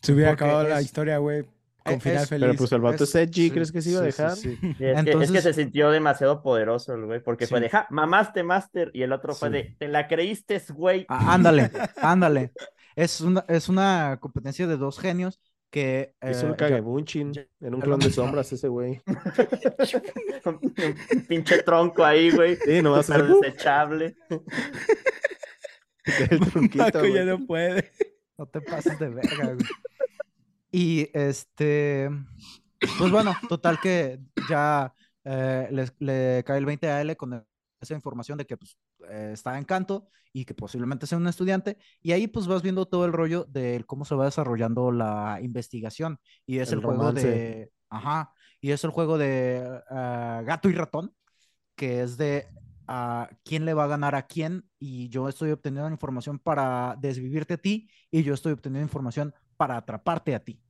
Se hubiera Porque acabado la es- historia, güey, con eh, final es- feliz. Pero pues el vato es, edgy, sí, ¿crees que se iba a dejar? sí. Sí, es, que, es que Entonces- se sintió demasiado poderoso el güey, porque fue Sí. de, ja, mamaste, master, y el otro fue Sí. de, te la creíste, güey. Ah, ándale, ándale. Es una, es una competencia de dos genios que Hizo eh, un cagebunchin en un clon lo de sombras ese güey. un pinche tronco ahí, güey. Sí, nomás Súper hace, desechable. el Paco ya güey. no puede. No te pases de verga, güey. Y este, pues bueno, total que ya eh, le, cae el 20 a L con esa información de que pues, eh, está en canto y que posiblemente sea un estudiante. Y ahí pues vas viendo todo el rollo de cómo se va desarrollando la investigación. Y es el, El juego de, ajá, y es el juego de ah, gato y ratón, que es de ah, quién le va a ganar a quién. Y yo estoy obteniendo información para desvivirte a ti y yo estoy obteniendo información para atraparte a ti.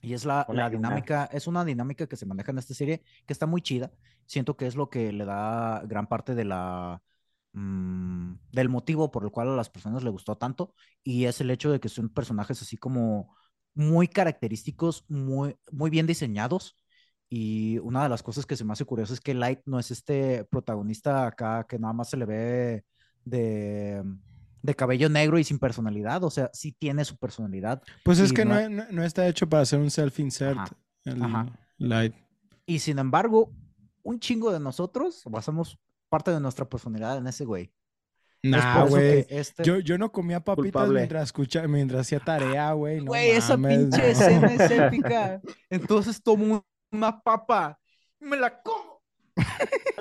Y es la, la dinámica, es una dinámica que se maneja en esta serie que está muy chida. Siento que es lo que le da gran parte de la mm, del motivo por el cual a las personas le gustó tanto y es el hecho de que son personajes así como muy característicos, muy, muy bien diseñados. Y una de las cosas que se me hace curioso es que Light no es este protagonista acá que nada más se le ve de, de cabello negro y sin personalidad. O sea, sí tiene su personalidad. Pues es que no- no, no- no está hecho para hacer un self-insert. Ajá. Light. Y sin embargo, un chingo de nosotros basamos parte de nuestra personalidad en ese güey. Nah, güey. este... Yo, yo no comía papitas Culpable. mientras escucha, mientras hacía tarea, güey. No Güey, esa mames, pinche no. escena es épica. Entonces tomo una papa, me la como.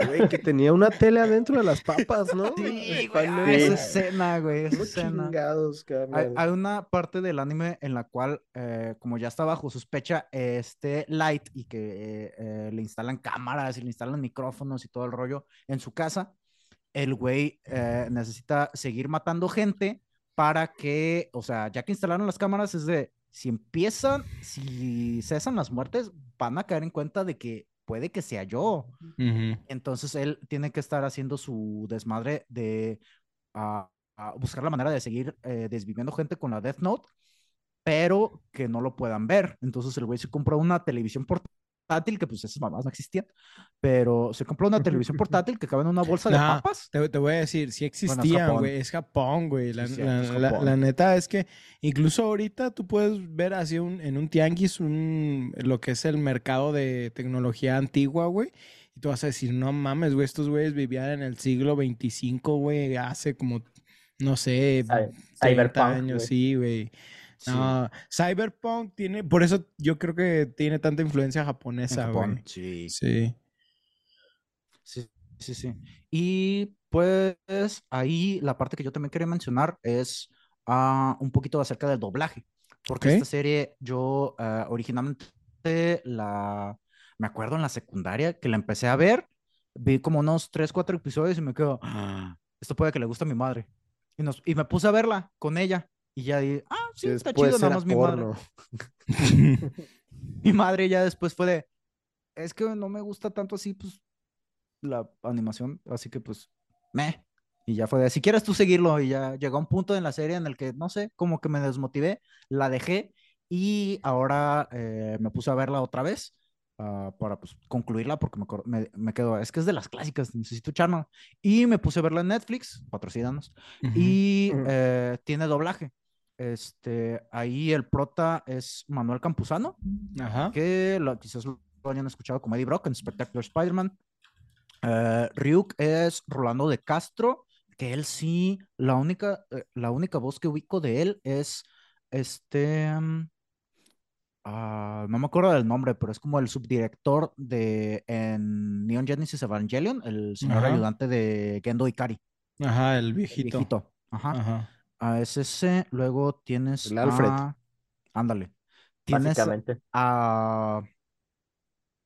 Güey, que tenía una tele adentro de las papas, ¿no? Sí, güey, ah, esa escena, güey, esa ¿Cómo escena. chingados, Hay, hay una parte del anime en la cual, eh, como ya está bajo sospecha, este Light y que eh, eh, le instalan cámaras y le instalan micrófonos y todo el rollo en su casa, el güey eh, necesita seguir matando gente para que, o sea, ya que instalaron las cámaras, es de, si empiezan, si cesan las muertes, van a caer en cuenta de que puede que sea yo. Entonces él tiene que estar haciendo su desmadre de ah, ah, buscar la manera de seguir eh, desviviendo gente con la Death Note, pero que no lo puedan ver. Entonces el güey se compró una televisión portátil, que pues esas mamás no existían, pero se compró una televisión portátil que cabe en una bolsa de Nah, papas. Te, te voy a decir, sí existían, güey. Es Japón, güey. La, Sí, la- la- la neta es que incluso ahorita tú puedes ver así un, en un tianguis un, lo que es el mercado de tecnología antigua, güey. Y tú vas a decir, no mames, güey, estos güeyes vivían en el siglo 25, güey, hace como, no sé, Cy- 30 Cyberpunk, años, güey. sí, güey. No, Cyberpunk tiene, por eso yo creo que tiene tanta influencia en japonesa, Japón. Sí, Sí. sí, sí, sí. Y pues ahí la parte que yo también quería mencionar es ah, un poquito acerca del doblaje. Porque esta serie yo ah, originalmente la, me acuerdo en la secundaria que la empecé a ver, vi como unos 3, 4 episodios y me quedo, "Ah, esto puede que le guste a mi madre. Y, nos, y me puse a verla con ella y ya dije, ah, sí, está chido, nada más mi madre. Mi madre ya después fue de, es que no me gusta tanto así, pues, la animación, así que pues, me. Y ya fue de, si quieres tú seguirlo, y ya llegó un punto en la serie en el que, no sé, como que me desmotivé, la dejé y ahora eh, me puse a verla otra vez ah, para pues concluirla porque me, me, me quedo, es que es de las clásicas, necesito echarla. Y me puse a verla en Netflix, patrocínanos, Ujú. y Ujú. eh, tiene doblaje. Este, ahí el prota es Manuel Campuzano, Ajá. que lo- quizás lo hayan escuchado como Eddie Brock en Spectacular Spider-Man. Eh, Ryuk es Rolando de Castro, que él sí, la única, eh, la única voz que ubico de él es este, mm, ah, no me acuerdo del nombre, pero es como el subdirector de en Neon Genesis Evangelion, el señor Ajá. ayudante de Gendo Ikari, Ajá, el el viejito. viejito. Ajá. Ajá. Ese, luego tienes El Alfred. a- ándale, tienes Básicamente. a,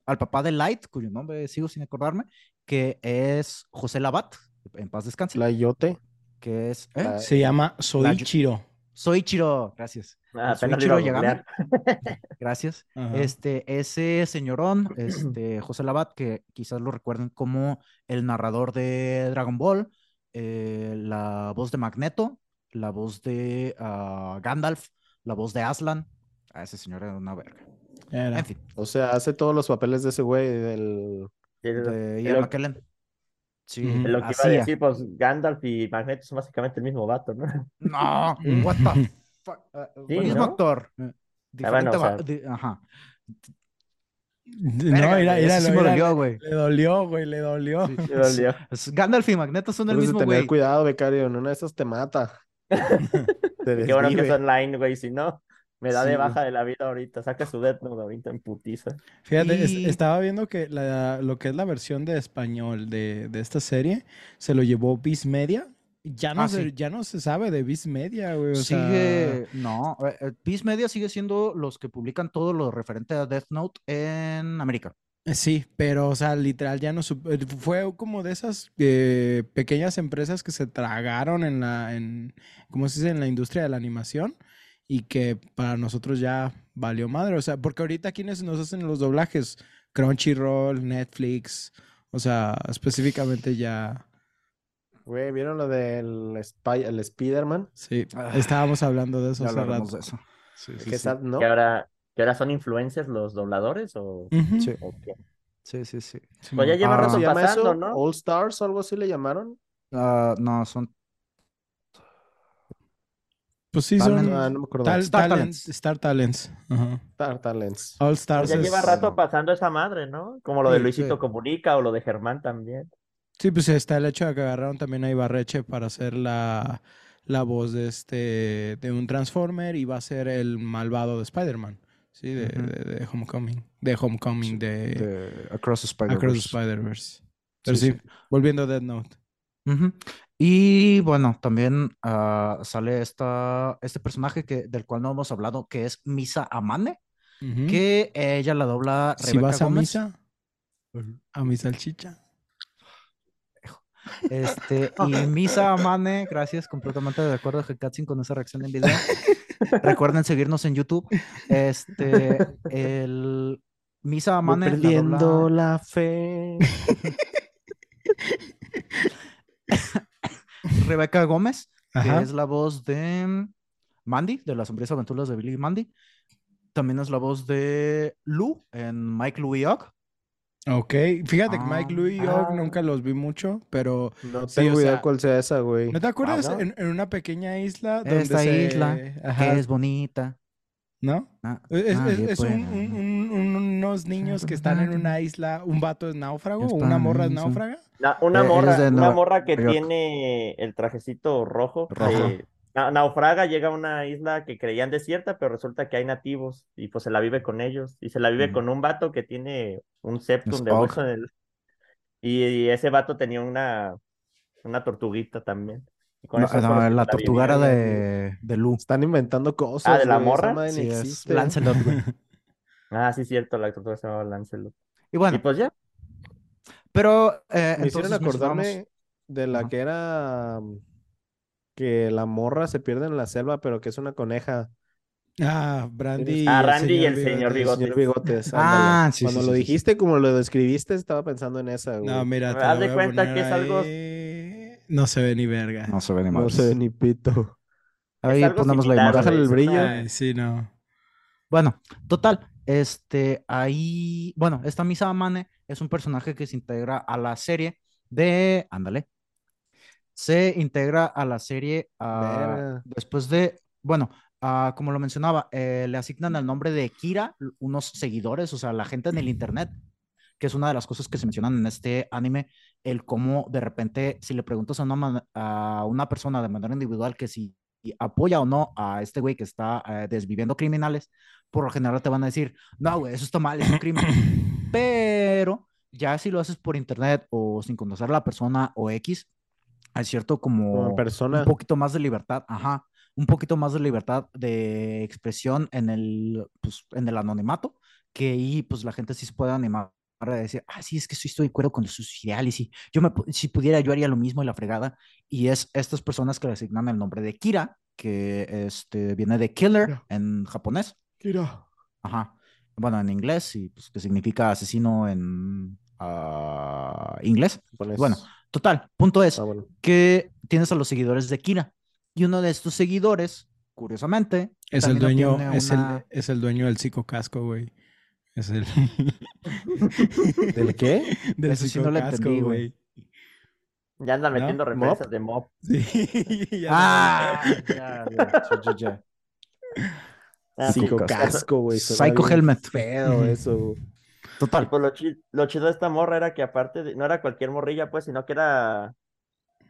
al papá de Light, cuyo nombre sigo sin acordarme, que es José Labat, en paz descanse, La Yote. que es, ¿eh? La- Se llama Soichiro. Soichiro, gracias, Ah, Soy apenas lo iba a Chiro Yagami. gracias. Ajá. Este, ese señorón, este, José Labat, que quizás lo recuerden como el narrador de Dragon Ball, eh, la voz de Magneto, la voz de ah, Gandalf, la voz de Aslan. A ese señor era una verga. Era. En fin, O sea, hace todos los papeles de ese güey del... Lo- de Ian McKellen. Sí, lo que iba a hacía. decir, pues Gandalf y Magneto son básicamente el mismo vato, ¿no? No, Mm. what the fuck. Ah, Sí, mismo ¿no? actor. bueno, Diferente o sea- va- di- ajá. No, mira, ese sí dolió, güey. Le dolió, güey, le dolió. Sí. Sí, dolió. Gandalf y Magneto son el Debes de mismo tener güey. cuidado, becario. En una de esas te mata. Te Qué bueno que es online, güey, si no, me da Sí, de baja de la vida ahorita. Saca su Death Note ahorita en putiza. Fíjate, es- Y- estaba viendo que la- lo que es la versión de español de, de esta serie se lo llevó Viz Media. Ya no, Ah, se, sí. ya no se sabe de Viz Media, güey. O sea, Sigue, no, eh, eh, Viz Media sigue siendo los que publican todo lo referente a Death Note en América. Eh, Sí, pero, o sea, literal ya no sup- eh, fue como de esas eh, pequeñas empresas que se tragaron en la, en, ¿cómo se dice? En la industria de la animación y que para nosotros ya valió madre. O sea, porque ahorita quienes nos hacen los doblajes, Crunchyroll, Netflix, o sea, específicamente ya, Güey, ¿vieron lo del Spy- el Spider-Man? sí, Ah, estábamos hablando de eso Ya hace rato. de eso. Sí, sí, Que sí. sad, ¿no? ¿Que ahora, que ahora son influencers los dobladores o, Ujú, Sí, o qué? sí, sí, Pues ya lleva Ah, ¿Cómo rato pasando, eso? ¿no? ¿All Stars o algo así le llamaron? Ah, no, son Pues sí, Talent- son Ah, no me acuerdo. tal- Star talents, Talents. Star Talents. Star Talents. All Pues Stars ya es- lleva rato pasando esa madre, ¿no? Como lo de Sí, Luisito sí. Comunica o lo de Germán también. Sí, pues está el hecho de que agarraron también a Ibarreche para hacer la, la voz de este de un Transformer y va a ser el malvado de Spider-Man. Sí, de, de- de Homecoming. De Homecoming, de, de Across the Across the Spider-Verse. Spider-Verse. Pero Sí, sí, sí. volviendo a Dead Note. Y bueno, también ah, sale esta, este personaje que, del cual no hemos hablado, que es Misa Amane, que ella la dobla Si Rebeca vas a Gómez. misa, a mi salchicha. Este, y Misa Amane, gracias, completamente de acuerdo, Hekatsin, con esa reacción en video. Recuerden seguirnos en YouTube. Este, el Misa Voy Amane la perdiendo dobla la fe. Rebeca Gómez, que es la voz de Mandy, de las sombrías aventuras de Billy y Mandy. También es la voz de Lou en Mike Louie Ogg. Ok, fíjate que Mike Ah, Louis y yo ah. nunca los vi mucho, pero No Sí, tengo o idea sea, cuál sea esa, güey. ¿no te acuerdas ¿no? en, en una pequeña isla donde Esta se- isla Ajá, que es bonita. ¿no? Na- Es, es- nadie es un- puede, un- ¿no? un- un- unos niños que están en una isla, un vato es náufrago, Está una morra es náufraga. Na- una Eh, morra, una morra que York. tiene el trajecito rojo. Rojo. que na- naufraga, llega a una isla que creían desierta, pero resulta que hay nativos y pues se la vive con ellos. Y se la vive Mm. con un vato que tiene un septum de hueso en el... Y, y ese vato tenía una, una tortuguita también. Y No, no, la la tortugara vivieron. de, de Lu. Están inventando cosas. Ah, ¿de la güey, morra? Sí, es existe. Lancelot, güey. Ah, sí, cierto, la tortuga se llamaba Lancelot. Y Y bueno, pues ya. pero eh, Me hicieron entonces acordarme de la que era que la morra se pierde en la selva, pero que es una coneja. Ah, Brandy. Ah, Randy y el señor Bigotes. El señor Bigotes. Ah, sí, Cuando sí, lo sí, dijiste como lo describiste, estaba pensando en esa, güey. No, mira, te Haz de voy a cuenta que es algo-. No se ve ni verga. No se ve ni No más. se ve ni pito. Ahí ponemos la imagen. Bájale el brillo. Ay, sí, no. Bueno, total, este, ahí, bueno, esta Misa Amane es un personaje que se integra a la serie de, ándale, se integra a la serie ah, después de, bueno, ah, como lo mencionaba, eh, le asignan el nombre de Kira, unos seguidores, o sea, la gente en el internet, que es una de las cosas que se mencionan en este anime, el cómo de repente, si le preguntas a una, a una persona de manera individual que si apoya o no a este güey que está eh, desviviendo criminales, por lo general te van a decir, no, güey, eso está mal, es un crimen. Pero ya si lo haces por internet o sin conocer a la persona o X, hay cierto Como como persona. un poquito más de libertad, ajá, un poquito más de libertad de expresión en el, pues, en el anonimato, que ahí pues la gente sí se puede animar a decir, ah, sí, es que sí estoy de acuerdo con sus ideales y yo me, si pudiera yo haría lo mismo y la fregada, y es estas personas que le asignan el nombre de Kira, que este, viene de killer Kira. en japonés, Kira. Ajá. Bueno, en inglés, y pues que significa asesino en ah, inglés. Bueno, total, punto es Ah, bueno. que tienes a los seguidores de Kira. Y uno de estos seguidores, curiosamente, Es el dueño, tiene es, una- el, es el dueño del psicocasco, güey. Es el ¿Del qué? del Eso sí no lo entendí, güey. güey. Ya anda ¿No? metiendo referencias de mob. Sí. ya Ah, ya, ya, ya, ya. Ah. Psicocasco, güey. Psycho Helmet. Feo Ujú. eso, Y Total. pues lo, chi- lo chido de esta morra era que aparte de, no era cualquier morrilla, pues, sino que era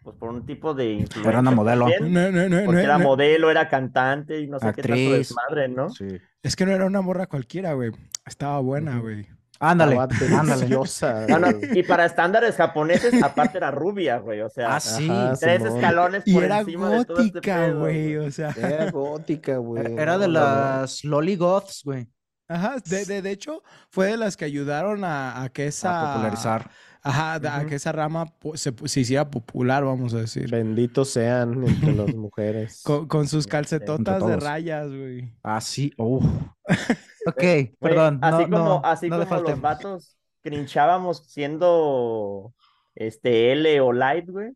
pues por un tipo de Era una modelo. también, No, no, no, porque no, era no, modelo, era cantante y no sé qué tanto Actriz. desmadre, ¿no? Sí. Es que no era una morra cualquiera, güey. Estaba buena, güey. Ándale, ándale. deliciosa, No, no, güey. y para estándares japoneses, aparte era rubia, güey, o sea, Ah, sí. Ajá, tres escalones Y por era encima de todo este gótica, pedo, güey. O sea. Era gótica, güey. Era de no, no, no. las Loli Goths, güey. Ajá. De, de, de hecho, fue de las que ayudaron a, a que esa. A popularizar. Ajá, a que esa rama se, se hiciera popular, vamos a decir. Benditos sean entre las mujeres. Con, con sus calcetotas de rayas, güey. Ah, sí. Oh. Ok, perdón. así no, como, no, así no como los vatos crinchábamos siendo este L o Light, güey.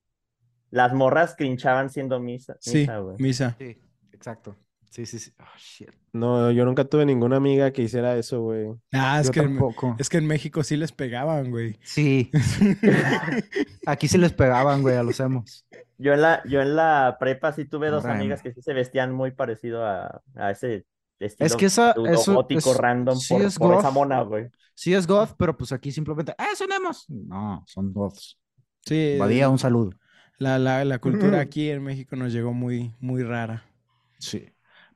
Las morras crinchaban siendo misa, Sí, misa, güey. misa. Sí, exacto. Sí, sí, sí. Oh, shit. No, yo nunca tuve ninguna amiga que hiciera eso, güey. Ah, es Yo que, en, tampoco. es que en México sí les pegaban, güey. Sí. Aquí sí les pegaban, güey, a los emos. Yo en la, yo en la prepa sí tuve dos amigas que sí se vestían muy parecido a, a ese estilo Es que esa, eso gótico es- random sí por, es por esa goth. mona, güey. Sí es goth, pero pues aquí simplemente, ¡eh, son emos! No, son goths. Sí, Badía, un saludo. la, la, la cultura Ujú. aquí en México nos llegó muy, muy rara. Sí.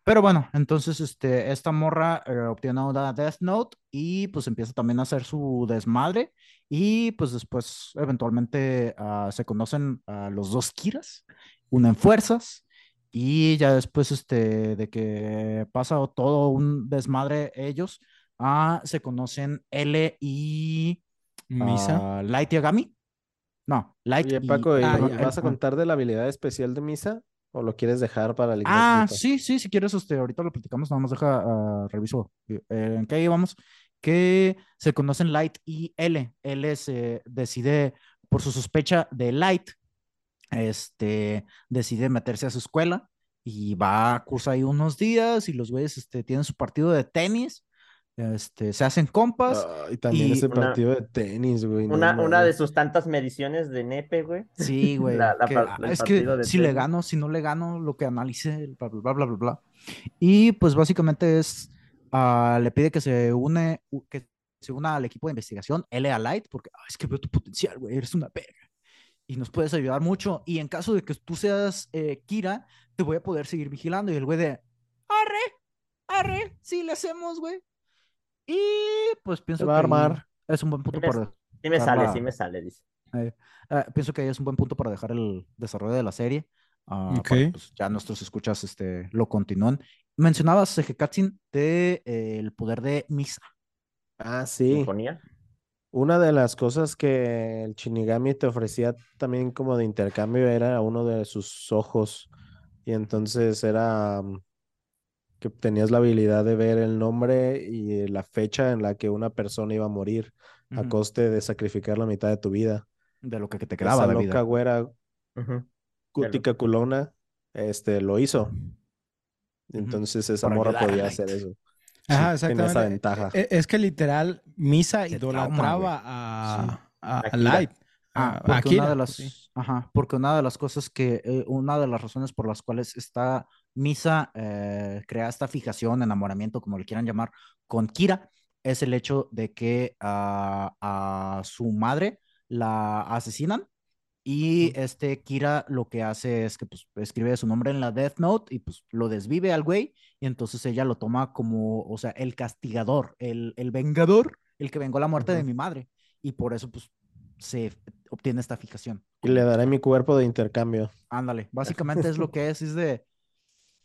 Pero bueno, entonces este, esta morra eh, obtiene una Death Note y pues empieza también a hacer su desmadre y pues después eventualmente ah, se conocen a los dos Kiras, unen fuerzas y ya después este, de que pasa todo un desmadre ellos, ah, se conocen L y Misa. ah, Light Yagami. No, Light Oye, y- Paco, ¿y Ah. ¿vas a contar de la habilidad especial de Misa? ¿O lo quieres dejar para el Ah, sí, sí, si quieres, este, ahorita lo platicamos, nada más deja, ah, reviso eh, en qué íbamos, que se conocen Light y L. L se decide, por su sospecha de Light, este, decide meterse a su escuela y va, cursa ahí unos días y los güeyes, este, tienen su partido de tenis, este, se hacen compas. y también y ese una- partido de tenis, güey. no Una, una de sus tantas mediciones de nepe, güey. Sí, güey. La- la que, par- ah, es que si le tenis. gano, si no le gano, lo que analice, el bla, bla, bla, bla, bla. Y pues básicamente es, ah, le pide que se une, que se una al equipo de investigación, LA Light, porque "Ah, es que veo tu potencial, güey, eres una verga. Y nos puedes ayudar mucho. Y en caso de que tú seas eh, Kira, te voy a poder seguir vigilando. Y el güey de, arre, arre, sí le hacemos, güey. Y pues pienso va a que armar. es un buen punto me- para Sí me sale, sí me sale, dice. eh, eh, pienso que ahí es un buen punto para dejar el desarrollo de la serie. ah, para pues, ya nuestros escuchas este, lo continúan. Mencionabas, Hekatsin, de eh, el poder de Misa. Ah, sí. Sinfonía. Una de las cosas que el Shinigami te ofrecía también como de intercambio era uno de sus ojos. Y entonces era mm, que tenías la habilidad de ver el nombre y la fecha en la que una persona iba a morir a coste de sacrificar la mitad de tu vida. De lo que, que te quedaba Esa de loca vida. güera Ujú. Cutica Culona, este, lo hizo. Entonces esa morra podía Light. hacer eso. Ajá, Sí, tenía esa exactamente. ventaja. E- Es que literal, Misa Se trauma, idolatraba a, a-. Light. Ah, porque una de pues las, sí. ajá, porque una de las cosas que, eh, una de las razones por las cuales está Misa eh, crea esta fijación, enamoramiento, como le quieran llamar, con Kira, es el hecho de que a, a su madre la asesinan y este Kira lo que hace es que pues, escribe su nombre en la Death Note y pues lo desvive al güey y entonces ella lo toma como, o sea, el castigador, el, el vengador, el que vengó la muerte de mi madre y por eso pues se obtiene esta fijación. Y le daré mi cuerpo de intercambio. Ándale, básicamente es lo que es, es de,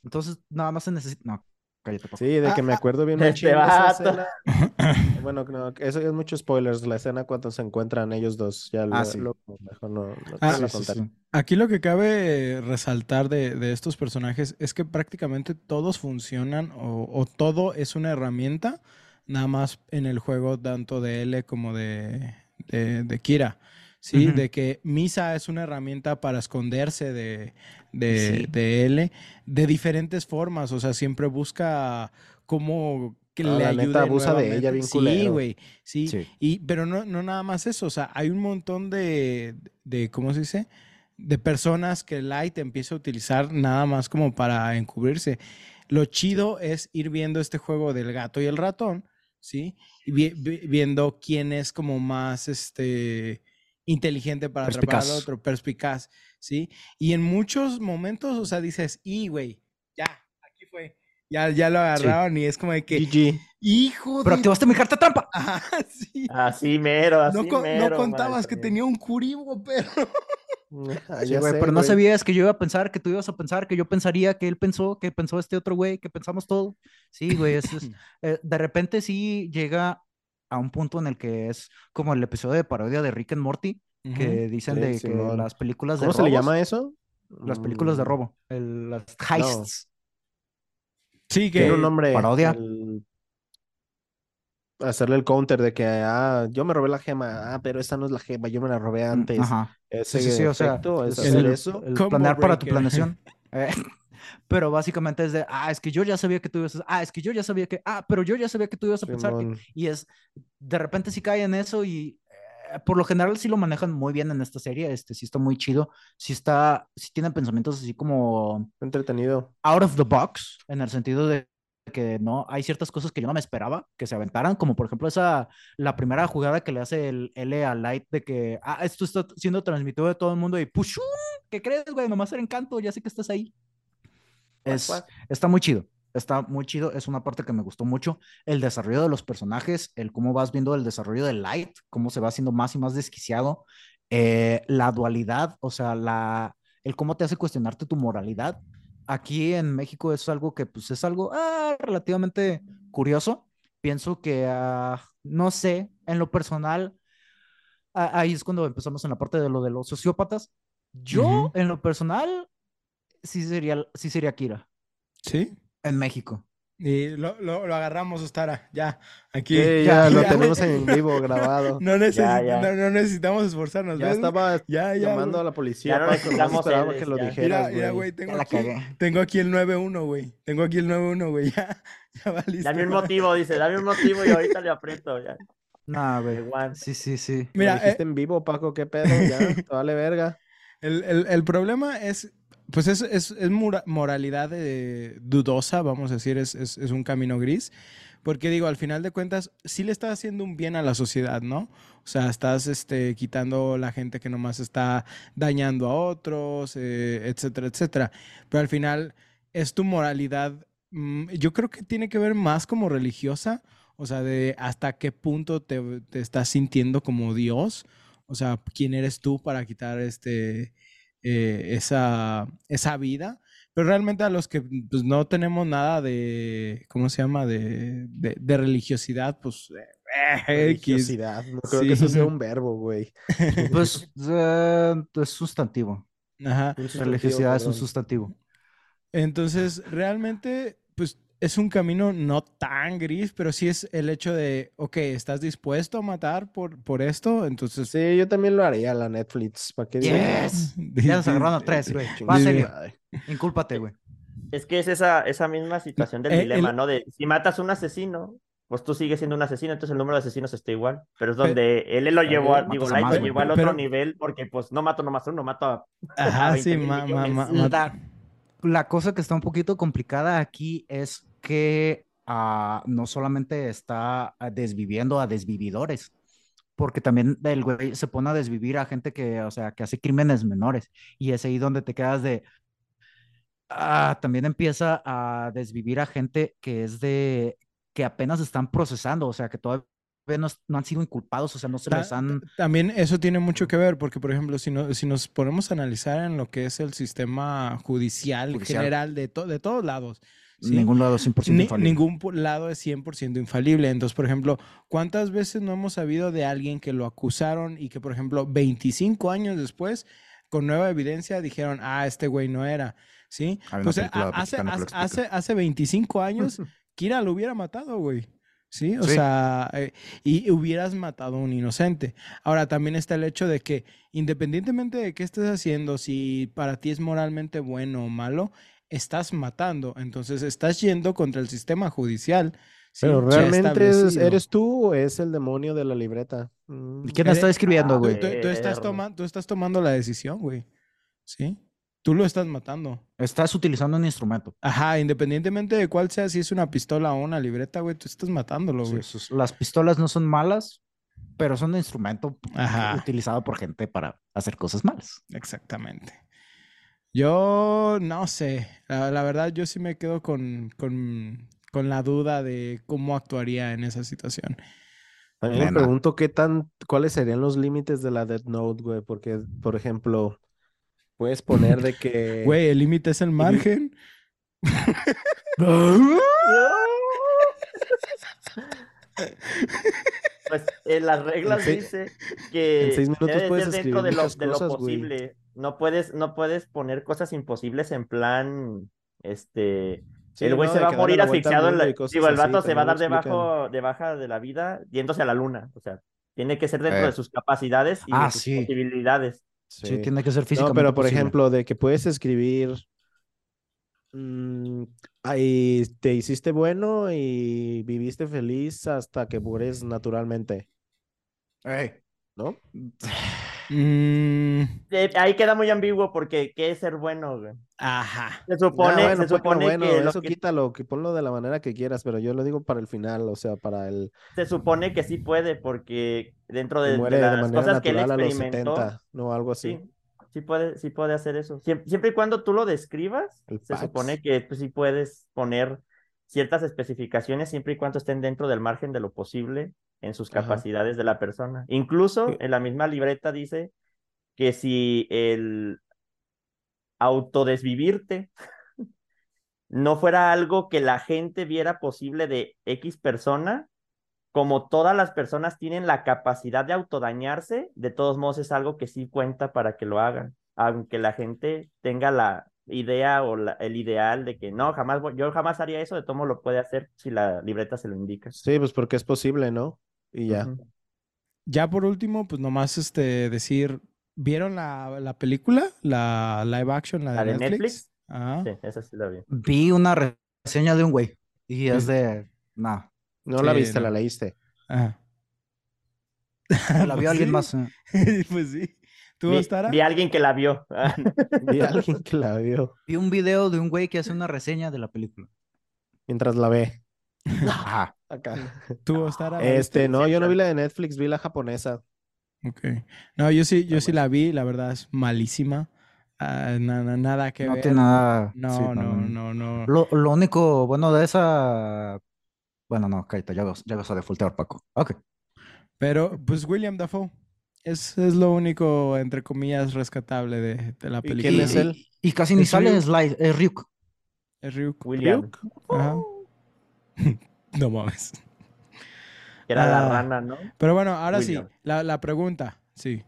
entonces nada más se necesita, no, cállate. Paco. Sí, de que me acuerdo bien Este escena. Bueno, no, eso es muchos spoilers, la escena cuando se encuentran ellos dos. Ya Ah, lo, sí. lo- mejor no, no Ah, Sí, sí. Aquí lo que cabe resaltar de, de estos personajes es que prácticamente todos funcionan o, o todo es una herramienta, nada más en el juego tanto de L como de, de, de Kira. Sí, de que Misa es una herramienta para esconderse de, de, Sí. de L de diferentes formas. O sea, siempre busca cómo que Ah, le la ayude neta abusa de ella bien Sí, güey. Sí, Sí. y, pero no, no nada más eso, o sea, hay un montón de, de, ¿cómo se dice? De personas que Light empieza a utilizar nada más como para encubrirse. Lo chido es ir viendo este juego del gato y el ratón, ¿sí? Y vi- vi- viendo quién es como más, este, inteligente para atrapar al Perspicaz. otro, perspicaz, ¿sí? Y en muchos momentos, o sea, dices, y, güey, ya, aquí fue. Ya, ya lo agarraron y es como de que, GG. hijo Pero de activaste mi carta trampa. Ajá, sí. Así mero, así No, co- no mero, contabas que tenía un curibo, pero. Ah, Sí, güey, sé, pero no güey. sabías que yo iba a pensar, que tú ibas a pensar, que yo pensaría, que él pensó, que pensó este otro güey, que pensamos todo. Sí, güey, es, es- eh, de repente sí llega a un punto en el que es como el episodio de parodia de Rick and Morty, que dicen Sí, de que las películas de ¿Cómo se le llama eso? Las películas de Mm, robo, el- las heists. Sí, que. Tiene un nombre. parodia. el- Hacerle el counter de que, ah, yo me robé la gema, ah, pero esta no es la gema, yo me la robé Mm, antes. Ajá. Ese Sí, sí, sí, o sea, es hacer el- eso. el planear para tu planeación. Pero básicamente es de, ah, es que yo ya sabía que tú ibas a, ah, es que yo ya sabía que, ah, pero yo ya sabía que tú ibas a pensar que, Simón. y es, de repente sí cae en eso y eh, por lo general sí lo manejan muy bien en esta serie, este sí está muy chido, sí está, sí tienen pensamientos así como Entretenido. out of the box, en el sentido de que no, hay ciertas cosas que yo no me esperaba que se aventaran, como por ejemplo esa, la primera jugada que le hace el L a Light de que, ah, esto está siendo transmitido de todo el mundo y ¡pushum! ¿Qué crees, güey? Nomás era encanto, ya sé que estás ahí. Es, está muy chido, está muy chido, es una parte que me gustó mucho, el desarrollo de los personajes, el cómo vas viendo el desarrollo de Light, cómo se va haciendo más y más desquiciado, eh, la dualidad, o sea, la, el cómo te hace cuestionarte tu moralidad. Aquí en México es algo que pues es algo ah, relativamente curioso. Pienso que, ah, no sé, en lo personal, ahí es cuando empezamos en la parte de lo de los sociópatas. Yo, en lo personal, sí sería, sí sería Kira ¿Sí? en México. Y lo, lo, lo agarramos, Ostara. Ya, aquí. Sí, ya, ya, lo ya. tenemos en vivo grabado. No, necesi- ya. no- no necesitamos esforzarnos. Ya ¿ves? estaba Ya, ya, llamando a la policía. Ya no necesitamos que lo ya. dijeras, Mira, güey, tengo aquí, cagué. tengo aquí el 9-1, güey. Tengo aquí el 9-1, güey. Ya, ya va listo. Dame un motivo, dice, dame un motivo y ahorita le aprieto. Ya. No, güey. Sí, sí, sí. Lo Mira, dijiste eh, en vivo, Paco, qué pedo, ya, vale verga. el, el- el problema es, pues es, es, es mora- moralidad eh, dudosa, vamos a decir, es, es, es un camino gris. Porque digo, al final de cuentas, sí le estás haciendo un bien a la sociedad, ¿no? O sea, estás este, quitando la gente que nomás está dañando a otros, eh, etcétera, etcétera. Pero al final es tu moralidad, mm, yo creo que tiene que ver más como religiosa, o sea, de hasta qué punto te, te estás sintiendo como Dios, o sea, quién eres tú para quitar este, eh, esa, esa vida. Pero realmente a los que pues, no tenemos nada de, ¿cómo se llama? De, de, de religiosidad, pues... eh. Religiosidad, no creo que eso sea un verbo, güey. Pues eh, es sustantivo. Ajá. Religiosidad es un sustantivo. Entonces, realmente, pues es un camino no tan gris, pero sí es el hecho de, ok, ¿estás dispuesto a matar por, por esto? Entonces, Sí, yo también lo haría, la Netflix. ¿Para qué? Yes. Ya nos agarraron a tres, güey. Madre. Incúlpate, güey. Es que es esa, esa misma situación del Eh, dilema, el- ¿no? De si matas a un asesino, pues tú sigues siendo un asesino, entonces el número de asesinos está igual. Pero es donde él lo llevó, a, digo, a Light más, lo güey. llevó al Pero- otro nivel, porque pues no mato nomás a uno, mato a Ajá, 20 sí, ma- ma- millones. ma- ma- La, la cosa que está un poquito complicada aquí es que ah, no solamente está ah, desviviendo a desvividores, porque también el güey se pone a desvivir a gente que, o sea, que hace crímenes menores. Y es ahí donde te quedas de... ah, también empieza a desvivir a gente que es de... que apenas están procesando, o sea, que todavía no, no han sido inculpados, o sea, no se Ta- les han... También eso tiene mucho que ver, porque por ejemplo, si, no, si nos ponemos a analizar en lo que es el sistema judicial, Judicial. general de, to- de todos lados, ¿sí? Ningún lado 100% Ni- infalible. ningún lado es 100% infalible. Entonces, por ejemplo, ¿cuántas veces no hemos sabido de alguien que lo acusaron y que, por ejemplo, 25 años después, con nueva evidencia, dijeron, ah, este güey no era? ¿Sí? Pues, hace, hace, hace, explica. hace 25 años, Kira lo hubiera matado, güey. ¿Sí? O Sí. sea, eh, y hubieras matado a un inocente. Ahora, también está el hecho de que, independientemente de qué estés haciendo, si para ti es moralmente bueno o malo, estás matando. Entonces, estás yendo contra el sistema judicial. ¿sí? Pero realmente eres tú o es el demonio de la libreta. Mm. ¿Quién está Eres- escribiendo, Ah, güey? Tú, tú estás toma- tú estás tomando la decisión, güey. ¿Sí? Tú lo estás matando. Estás utilizando un instrumento. Ajá, independientemente de cuál sea, si es una pistola o una libreta, güey, tú estás matándolo, güey. las pistolas no son malas, pero son un instrumento Ajá. utilizado por gente para hacer cosas malas. Exactamente. Yo no sé. La, la verdad, yo sí me quedo con, con, con la duda de cómo actuaría en esa situación. También me Nena. pregunto qué tan, cuáles serían los límites de la Death Note, güey, porque, por ejemplo, puedes poner de que... Güey, el límite es el margen. Pues en las reglas seis- dice que en seis minutos puedes dentro de lo, de posible. No puedes, no puedes poner cosas imposibles en plan, este, Sí, el güey ¿no? se va a morir asfixiado en la... Digo, el así, vato se va a dar debajo, de baja de la vida yéndose a la luna. O sea, tiene que ser dentro Eh. de sus capacidades y Ah, de sus sí. posibilidades. Sí, Sí. tiene que ser No, físicamente pero por posible. ejemplo, de que puedes escribir, mm, ahí te hiciste bueno y viviste feliz hasta que mueres naturalmente, Ey, ¿no? Mm, Eh, ahí queda muy ambiguo porque ¿qué es ser bueno, güey? ajá. Se supone, Ah, bueno, se supone bueno, que lo eso que- quítalo, que ponlo de la manera que quieras, pero yo lo digo para el final, o sea, para el se supone que sí puede, porque dentro de, de de las manera cosas que él natural a los experimentó, 70, no algo así. sí, sí puede, sí puede hacer eso. Siem- Siempre, y cuando tú lo describas, El se supone que pues, sí puedes poner ciertas especificaciones siempre y cuando estén dentro del margen de lo posible en sus Ajá. capacidades de la persona. Incluso en la misma libreta dice que si el autodesvivirte no fuera algo que la gente viera posible de X persona, como todas las personas tienen la capacidad de autodañarse, de todos modos es algo que sí cuenta para que lo hagan, aunque la gente tenga la idea o la- el ideal de que no, jamás, voy- yo jamás haría eso, de todo modo lo puede hacer si la libreta se lo indica. Sí, pues porque es posible, ¿no? Y ya. Ya por último, pues nomás este decir, ¿vieron la, la película? La live action, la de, ¿La de Netflix? Netflix? Ajá. Sí, esa sí la vi. Vi una re- reseña de un güey y es de, nah, No la Sí, viste, la no. leíste. Ajá. la vio Pues alguien sí. más. eh. pues sí. ¿Tú, Vi, Ostara? vi a alguien que la vio. Vi a alguien que la vio Vi un video de un güey que hace una reseña de la película. mientras la ve. Ajá. Acá. ¿Tú, Ostara? Este, no, yo no vi la de Netflix, vi la japonesa. Ok. No, yo sí, yo sí la vi, la verdad es malísima. Ah, na- na- nada que No ver. tiene nada. No, sí, no, no, no. Lo, lo único bueno de esa. Bueno, no, cállate, ya vas, ya vas a defaultear, Paco. Ok. Pero, pues William Dafoe. Es, es lo único, entre comillas, rescatable de, de la ¿Y película. quién es él? Y casi ni Es sale es, Lai- es Ryuk. Es Ryuk. William, Ajá. no mames. era la Ah. rana, ¿no? Pero bueno, ahora William. sí, la, la pregunta, sí.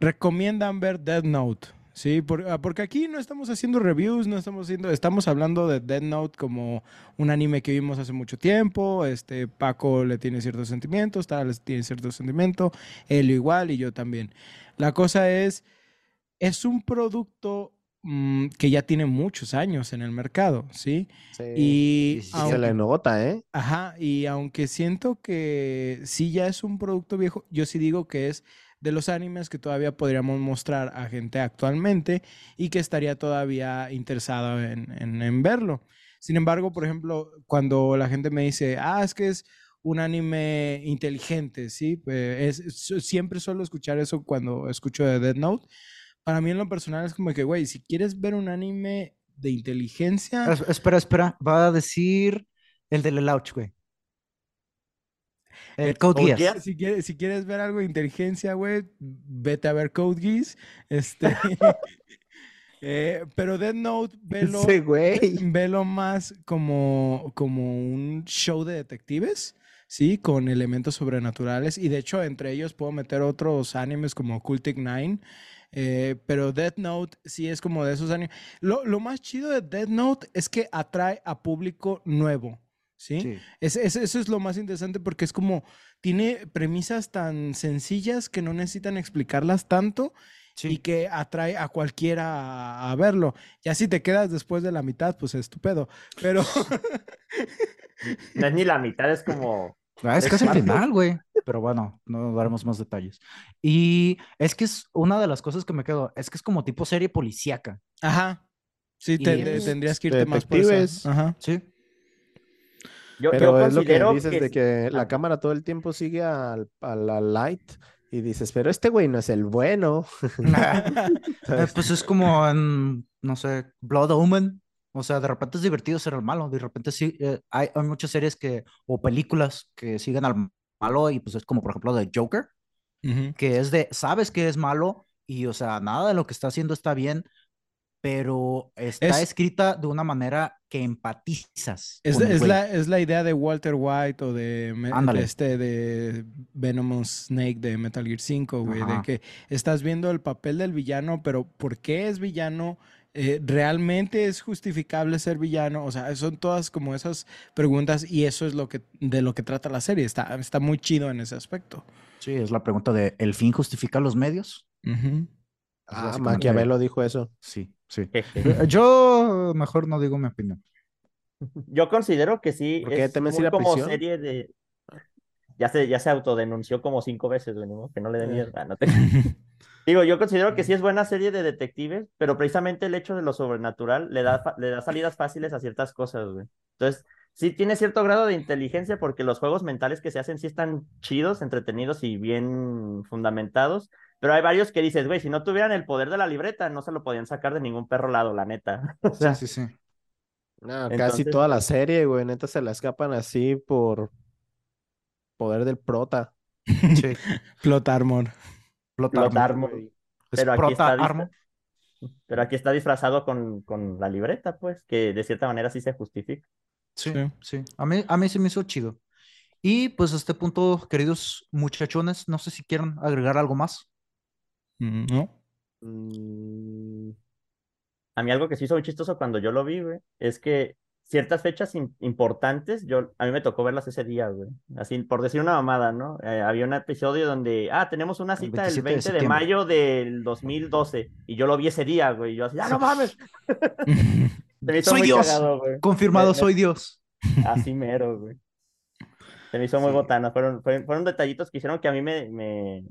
¿Recomiendan ver Death Note? Sí, por- ah, porque aquí no estamos haciendo reviews, no estamos haciendo, estamos hablando de Death Note como un anime que vimos hace mucho tiempo. Este Paco le tiene ciertos sentimientos, Tara le tiene ciertos sentimientos, él igual y yo también. La cosa es, es un producto mm, que ya tiene muchos años en el mercado, ¿sí? Sí. Y sí, se le nota, ¿eh? Ajá, y aunque siento que sí ya es un producto viejo, yo sí digo que es de los animes que todavía podríamos mostrar a gente actualmente y que estaría todavía interesado en, en- verlo. Sin embargo, por ejemplo, cuando la gente me dice, ah, es que es un anime inteligente, ¿sí? Eh, es, siempre suelo escuchar eso cuando escucho de Death Note. Para mí en lo personal es como que, güey, si quieres ver un anime de inteligencia... Es- espera, espera. Va a decir el del Lelouch, güey. El Eh, Code Geass. Geass. Si quieres, si quieres ver algo de inteligencia, güey, vete a ver Code Geass. Este, eh, pero Death Note, velo, velo más como, como un show de detectives, ¿sí? Con elementos sobrenaturales. Y de hecho, entre ellos puedo meter otros animes como Cultic Nine. eh, pero Death Note sí es como de esos animes. Lo, lo más chido de Death Note es que atrae a público nuevo, ¿sí? Sí. Es- es- eso es lo más interesante porque es como, tiene premisas tan sencillas que no necesitan explicarlas tanto y que atrae a cualquiera a, a verlo. Ya si te quedas después de la mitad, pues es tu pedo. Pero No es ni la mitad, es como. Ah, es casi el final, güey. Pero bueno, no daremos más detalles. Y es que es una de las cosas que me quedo, es que es como tipo serie policíaca. Ajá. Sí, te- Y te- es tendrías que irte más por esa. Ajá. Sí. Yo, yo Pero es lo que dices que- de que la cámara todo el tiempo sigue al, a la light y dices, pero este güey no es el bueno. Eh, pues es como en, no sé, Blood Omen. O sea, de repente es divertido ser el malo. De repente sí, eh, hay, hay muchas series que, o películas que siguen al malo y pues es como por ejemplo de Joker, Ujú. que es de, sabes que es malo y o sea, nada de lo que está haciendo está bien, pero está Es- escrita de una manera que empatizas. Es, la, es la idea de Walter White o de, este de Venomous Snake de Metal Gear 5, güey, de que estás viendo el papel del villano, pero ¿por qué es villano? Eh, ¿Realmente es justificable ser villano? O sea, son todas como esas preguntas y eso es lo que de lo que trata la serie. Está, está muy chido en ese aspecto. Sí, es la pregunta de, ¿el fin justifica los medios? Ujú. Ah, Maquiavelo dijo eso. Sí, sí. Jeje. Eh, Yo mejor no digo mi opinión. Yo considero que sí ¿Por qué es temes muy ir a como prisión? serie de ya se, ya se autodenunció como cinco veces, modo que no le dé miedo. Ah, no te- Digo, yo considero que sí es buena serie de detectives, pero precisamente el hecho de lo sobrenatural le da, le da salidas fáciles a ciertas cosas, güey. Entonces, sí tiene cierto grado de inteligencia porque los juegos mentales que se hacen sí están chidos, entretenidos y bien fundamentados, pero hay varios que dices, güey, si no tuvieran el poder de la libreta, no se lo podían sacar de ningún perro lado, la neta. O sea, Sí, sí, sí. No, casi toda la serie, güey, neta se la escapan así por poder del prota. sí. Plot Armor. Plot Plot armor. armor. güey. Es Pero aquí prota está armor. Pero aquí está disfrazado con, con la libreta, pues, que de cierta manera sí se justifica. Sí, Sí. sí. A mí, a mí se me hizo chido. Y pues a este punto, queridos muchachones, no sé si quieren agregar algo más. Mm, ¿No? Mm, A mí algo que sí hizo muy chistoso cuando yo lo vi, güey, es que ciertas fechas im- importantes, yo, a mí me tocó verlas ese día, güey. Así, por decir una mamada, ¿no? Eh, había un episodio donde, ah, tenemos una cita el 27 de 20 de, mayo del 2012, y yo lo vi ese día, güey, y yo así, ¡ah, no mames! Se me hizo Soy muy Dios. cagado, güey. Confirmado, Me- me- soy Dios. Así mero, güey. Se me hizo muy Sí. botana. Fueron, fueron, fueron detallitos que hicieron que a mí me, me...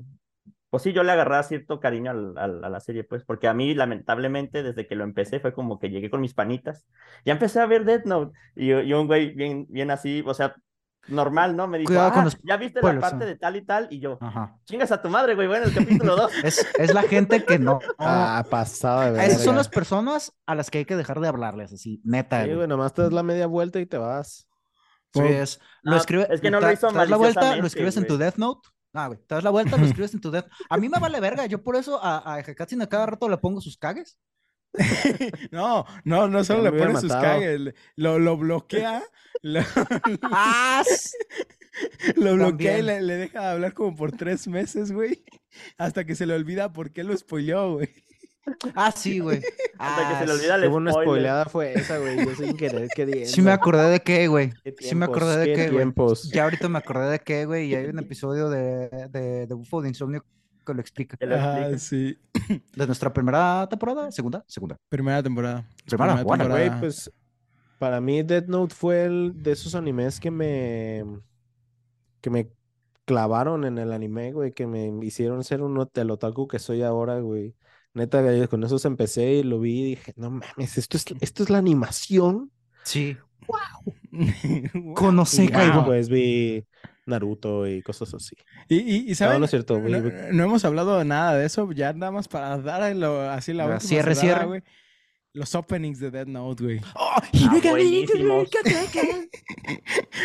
Pues sí, yo le agarraba cierto cariño al- al- a la serie, pues, porque a mí, lamentablemente, desde que lo empecé, fue como que llegué con mis panitas. Ya empecé a ver Death Note, y, yo- y un güey bien, bien así, o sea, normal, ¿no? Me dijo, Cuidado con "Ah, los ya viste la parte ah. de tal y tal, y yo, Ajá. chingas a tu madre, güey, bueno, el capítulo 2. Es, es la gente que no. Ah, pasado de Esas son las personas a las que hay que dejar de hablarles, así, neta. Sí, güey. nomás te das la media vuelta y te vas. Sí, es, lo escribe, es que no te- lo hizo te das la vuelta, lo escribes en tu. Death Note. Ah, güey, te das la vuelta, lo escribes en tu Death A mí me vale verga, yo por eso a, a cada rato le pongo sus cagues. No, no, no solo le pone sus cagues, lo, lo bloquea, lo, ¡Ah! lo bloquea y le, le deja de hablar como por tres meses, güey. Hasta que se le olvida por qué lo spoileó, güey. Ah, sí, güey. Hasta que se le Ah, olvida el Qué buena spoileada fue esa, güey. Yo sin querer queriendo. Sí me acordé de qué, güey. Qué Sí me acordé de qué güey. tiempos. Ya ahorita me acordé de qué, güey. Y hay un episodio de, de, de Bufo de Insomnio que lo explica. Que Ah, sí. De nuestra primera temporada, segunda, segunda. Primera temporada. Es Primera, buena, Güey, pues para mí Death Note fue el de esos animes que me que me clavaron en el anime, güey, que me hicieron ser un otaku que soy ahora, güey. Neta, con esos empecé y lo vi y dije, no mames, esto es, esto es la animación. Sí. Wow. Ya Kaiba. después vi Naruto y cosas así. Y, y, y ¿saben? no es cierto, güey. No, no hemos hablado de nada de eso, ya nada más para dar lo- así la Ya, última cierre, cerrada, cierre. güey. Los openings de Dead Note, güey. Oh.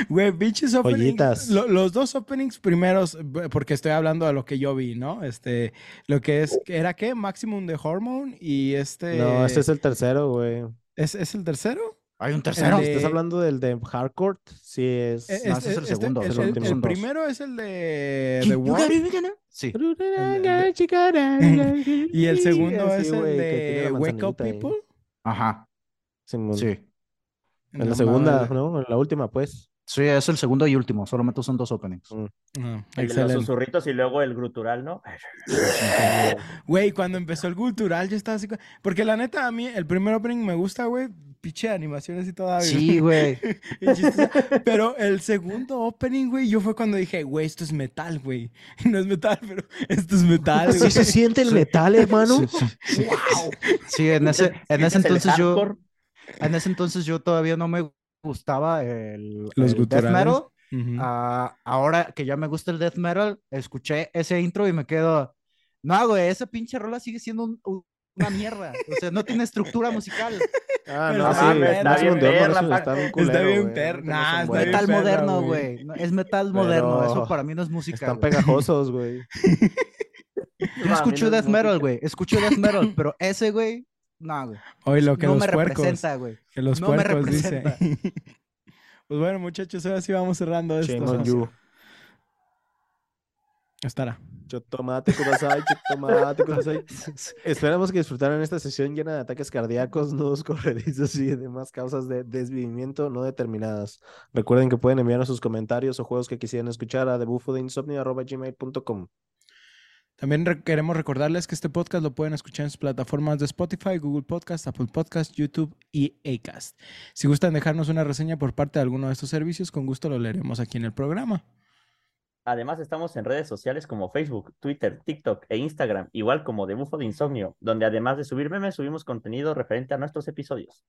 Güey, pinches openings. Lo- los dos openings primeros, porque estoy hablando de lo que yo vi, ¿no? Este, lo que es, ¿era qué? Maximum de Hormone y este... No, este es el tercero, güey. ¿Es, es el tercero? Hay un El tercero. de- ¿Estás hablando del de Hardcore? Sí, es. Eh, No, ese es el este- segundo, el, es el el- último. el primero es el de The Wall Sí. y el segundo Sí, es el que tiene de Wake Up. People. Ajá. Simón. Sí. En la No segunda. ¿no? En la última, pues. Sí, es el segundo y último. Solamente son dos openings. Mm. Ah, El de los susurritos y luego el grutural, ¿no? Güey, cuando empezó el cultural, yo estaba así. Porque la neta, a mí el primer opening me gusta, güey. Piche animaciones y todo. Sí, güey. Pero el segundo opening, güey, yo fue cuando dije, güey, esto es metal, güey. No es metal, pero esto es metal, ¿Sí güey. se siente el metal, hermano? Sí, sí, sí. Sí, en ese, en ese ¿Sientes el entonces yo, en ese entonces yo todavía no me gustaba el, Los el death metal. Ah, ahora que ya me gusta el death metal, escuché ese intro y me quedo, no, güey, esa pinche rola sigue siendo un- una mierda. O sea, no tiene estructura musical. Ah, no, sí. está bien está bien está bien bien Metal moderno, güey. Es metal moderno. Eso para mí no es música. Están pegajosos, güey. Yo No, escucho no es death metal, güey. Escucho death metal, pero ese, güey, no, güey. Hoy lo que no los me puercos. representa, güey. Que los No me puercos, dice. representa. pues bueno, muchachos, ahora sí vamos cerrando esto. Shame kudasai, chotomate, kudasai. Esperamos que disfrutaran esta sesión llena de ataques cardíacos, nudos corredizos y demás causas de desvivimiento no determinadas. Recuerden que pueden enviarnos sus comentarios o juegos que quisieran escuchar a debufodeinsomnio.gmail.com También re- queremos recordarles que este podcast lo pueden escuchar en sus plataformas de Spotify, Google Podcast, Apple Podcast, YouTube y Acast. Si gustan dejarnos una reseña por parte de alguno de estos servicios, con gusto lo leeremos aquí en el programa. Además, estamos en redes sociales como Facebook, Twitter, TikTok e Instagram, igual como de Bufo de Insomnio, donde además de subir memes, subimos contenido referente a nuestros episodios.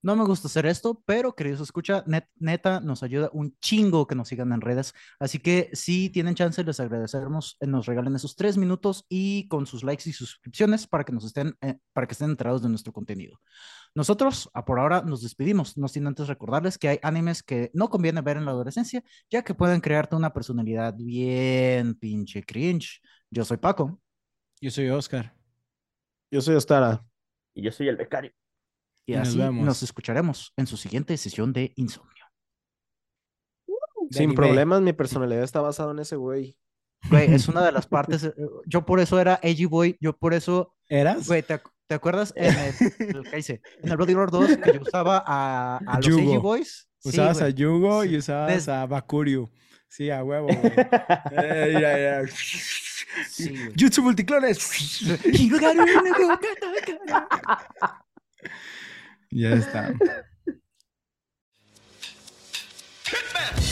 No me gusta hacer esto, pero queridos escucha, net- neta, nos ayuda un chingo que nos sigan en redes. Así que si tienen chance, les agradecemos, eh, nos regalen esos tres minutos y con sus likes y suscripciones para que nos estén, eh, para que estén enterados de nuestro contenido. Nosotros, a por ahora, nos despedimos, no sin antes recordarles que hay animes que no conviene ver en la adolescencia, ya que pueden crearte una personalidad bien pinche cringe. Yo soy Paco. Yo soy Oscar. Yo soy Ostara. Y yo soy el becario. Y Y nos así vemos. nos escucharemos en su siguiente sesión de insomnio. De Sin anime. problemas, mi personalidad está basada en ese güey. Güey, es una de las partes. eh, Yo por eso era Edgy Boy. Yo por eso. ¿Eras? Güey, ¿te, te acuerdas en el, el- ¿qué hice? En el Bloody Roar 2 que yo usaba a, a los Yugo. Boys? Sí, usabas a güey. Yugo y Sí. usabas Des- a Bakuryu. Sí, a huevo, güey. Eh, ya, ya. Sí, güey. Jutsu multiclones. Ya está. Hitman!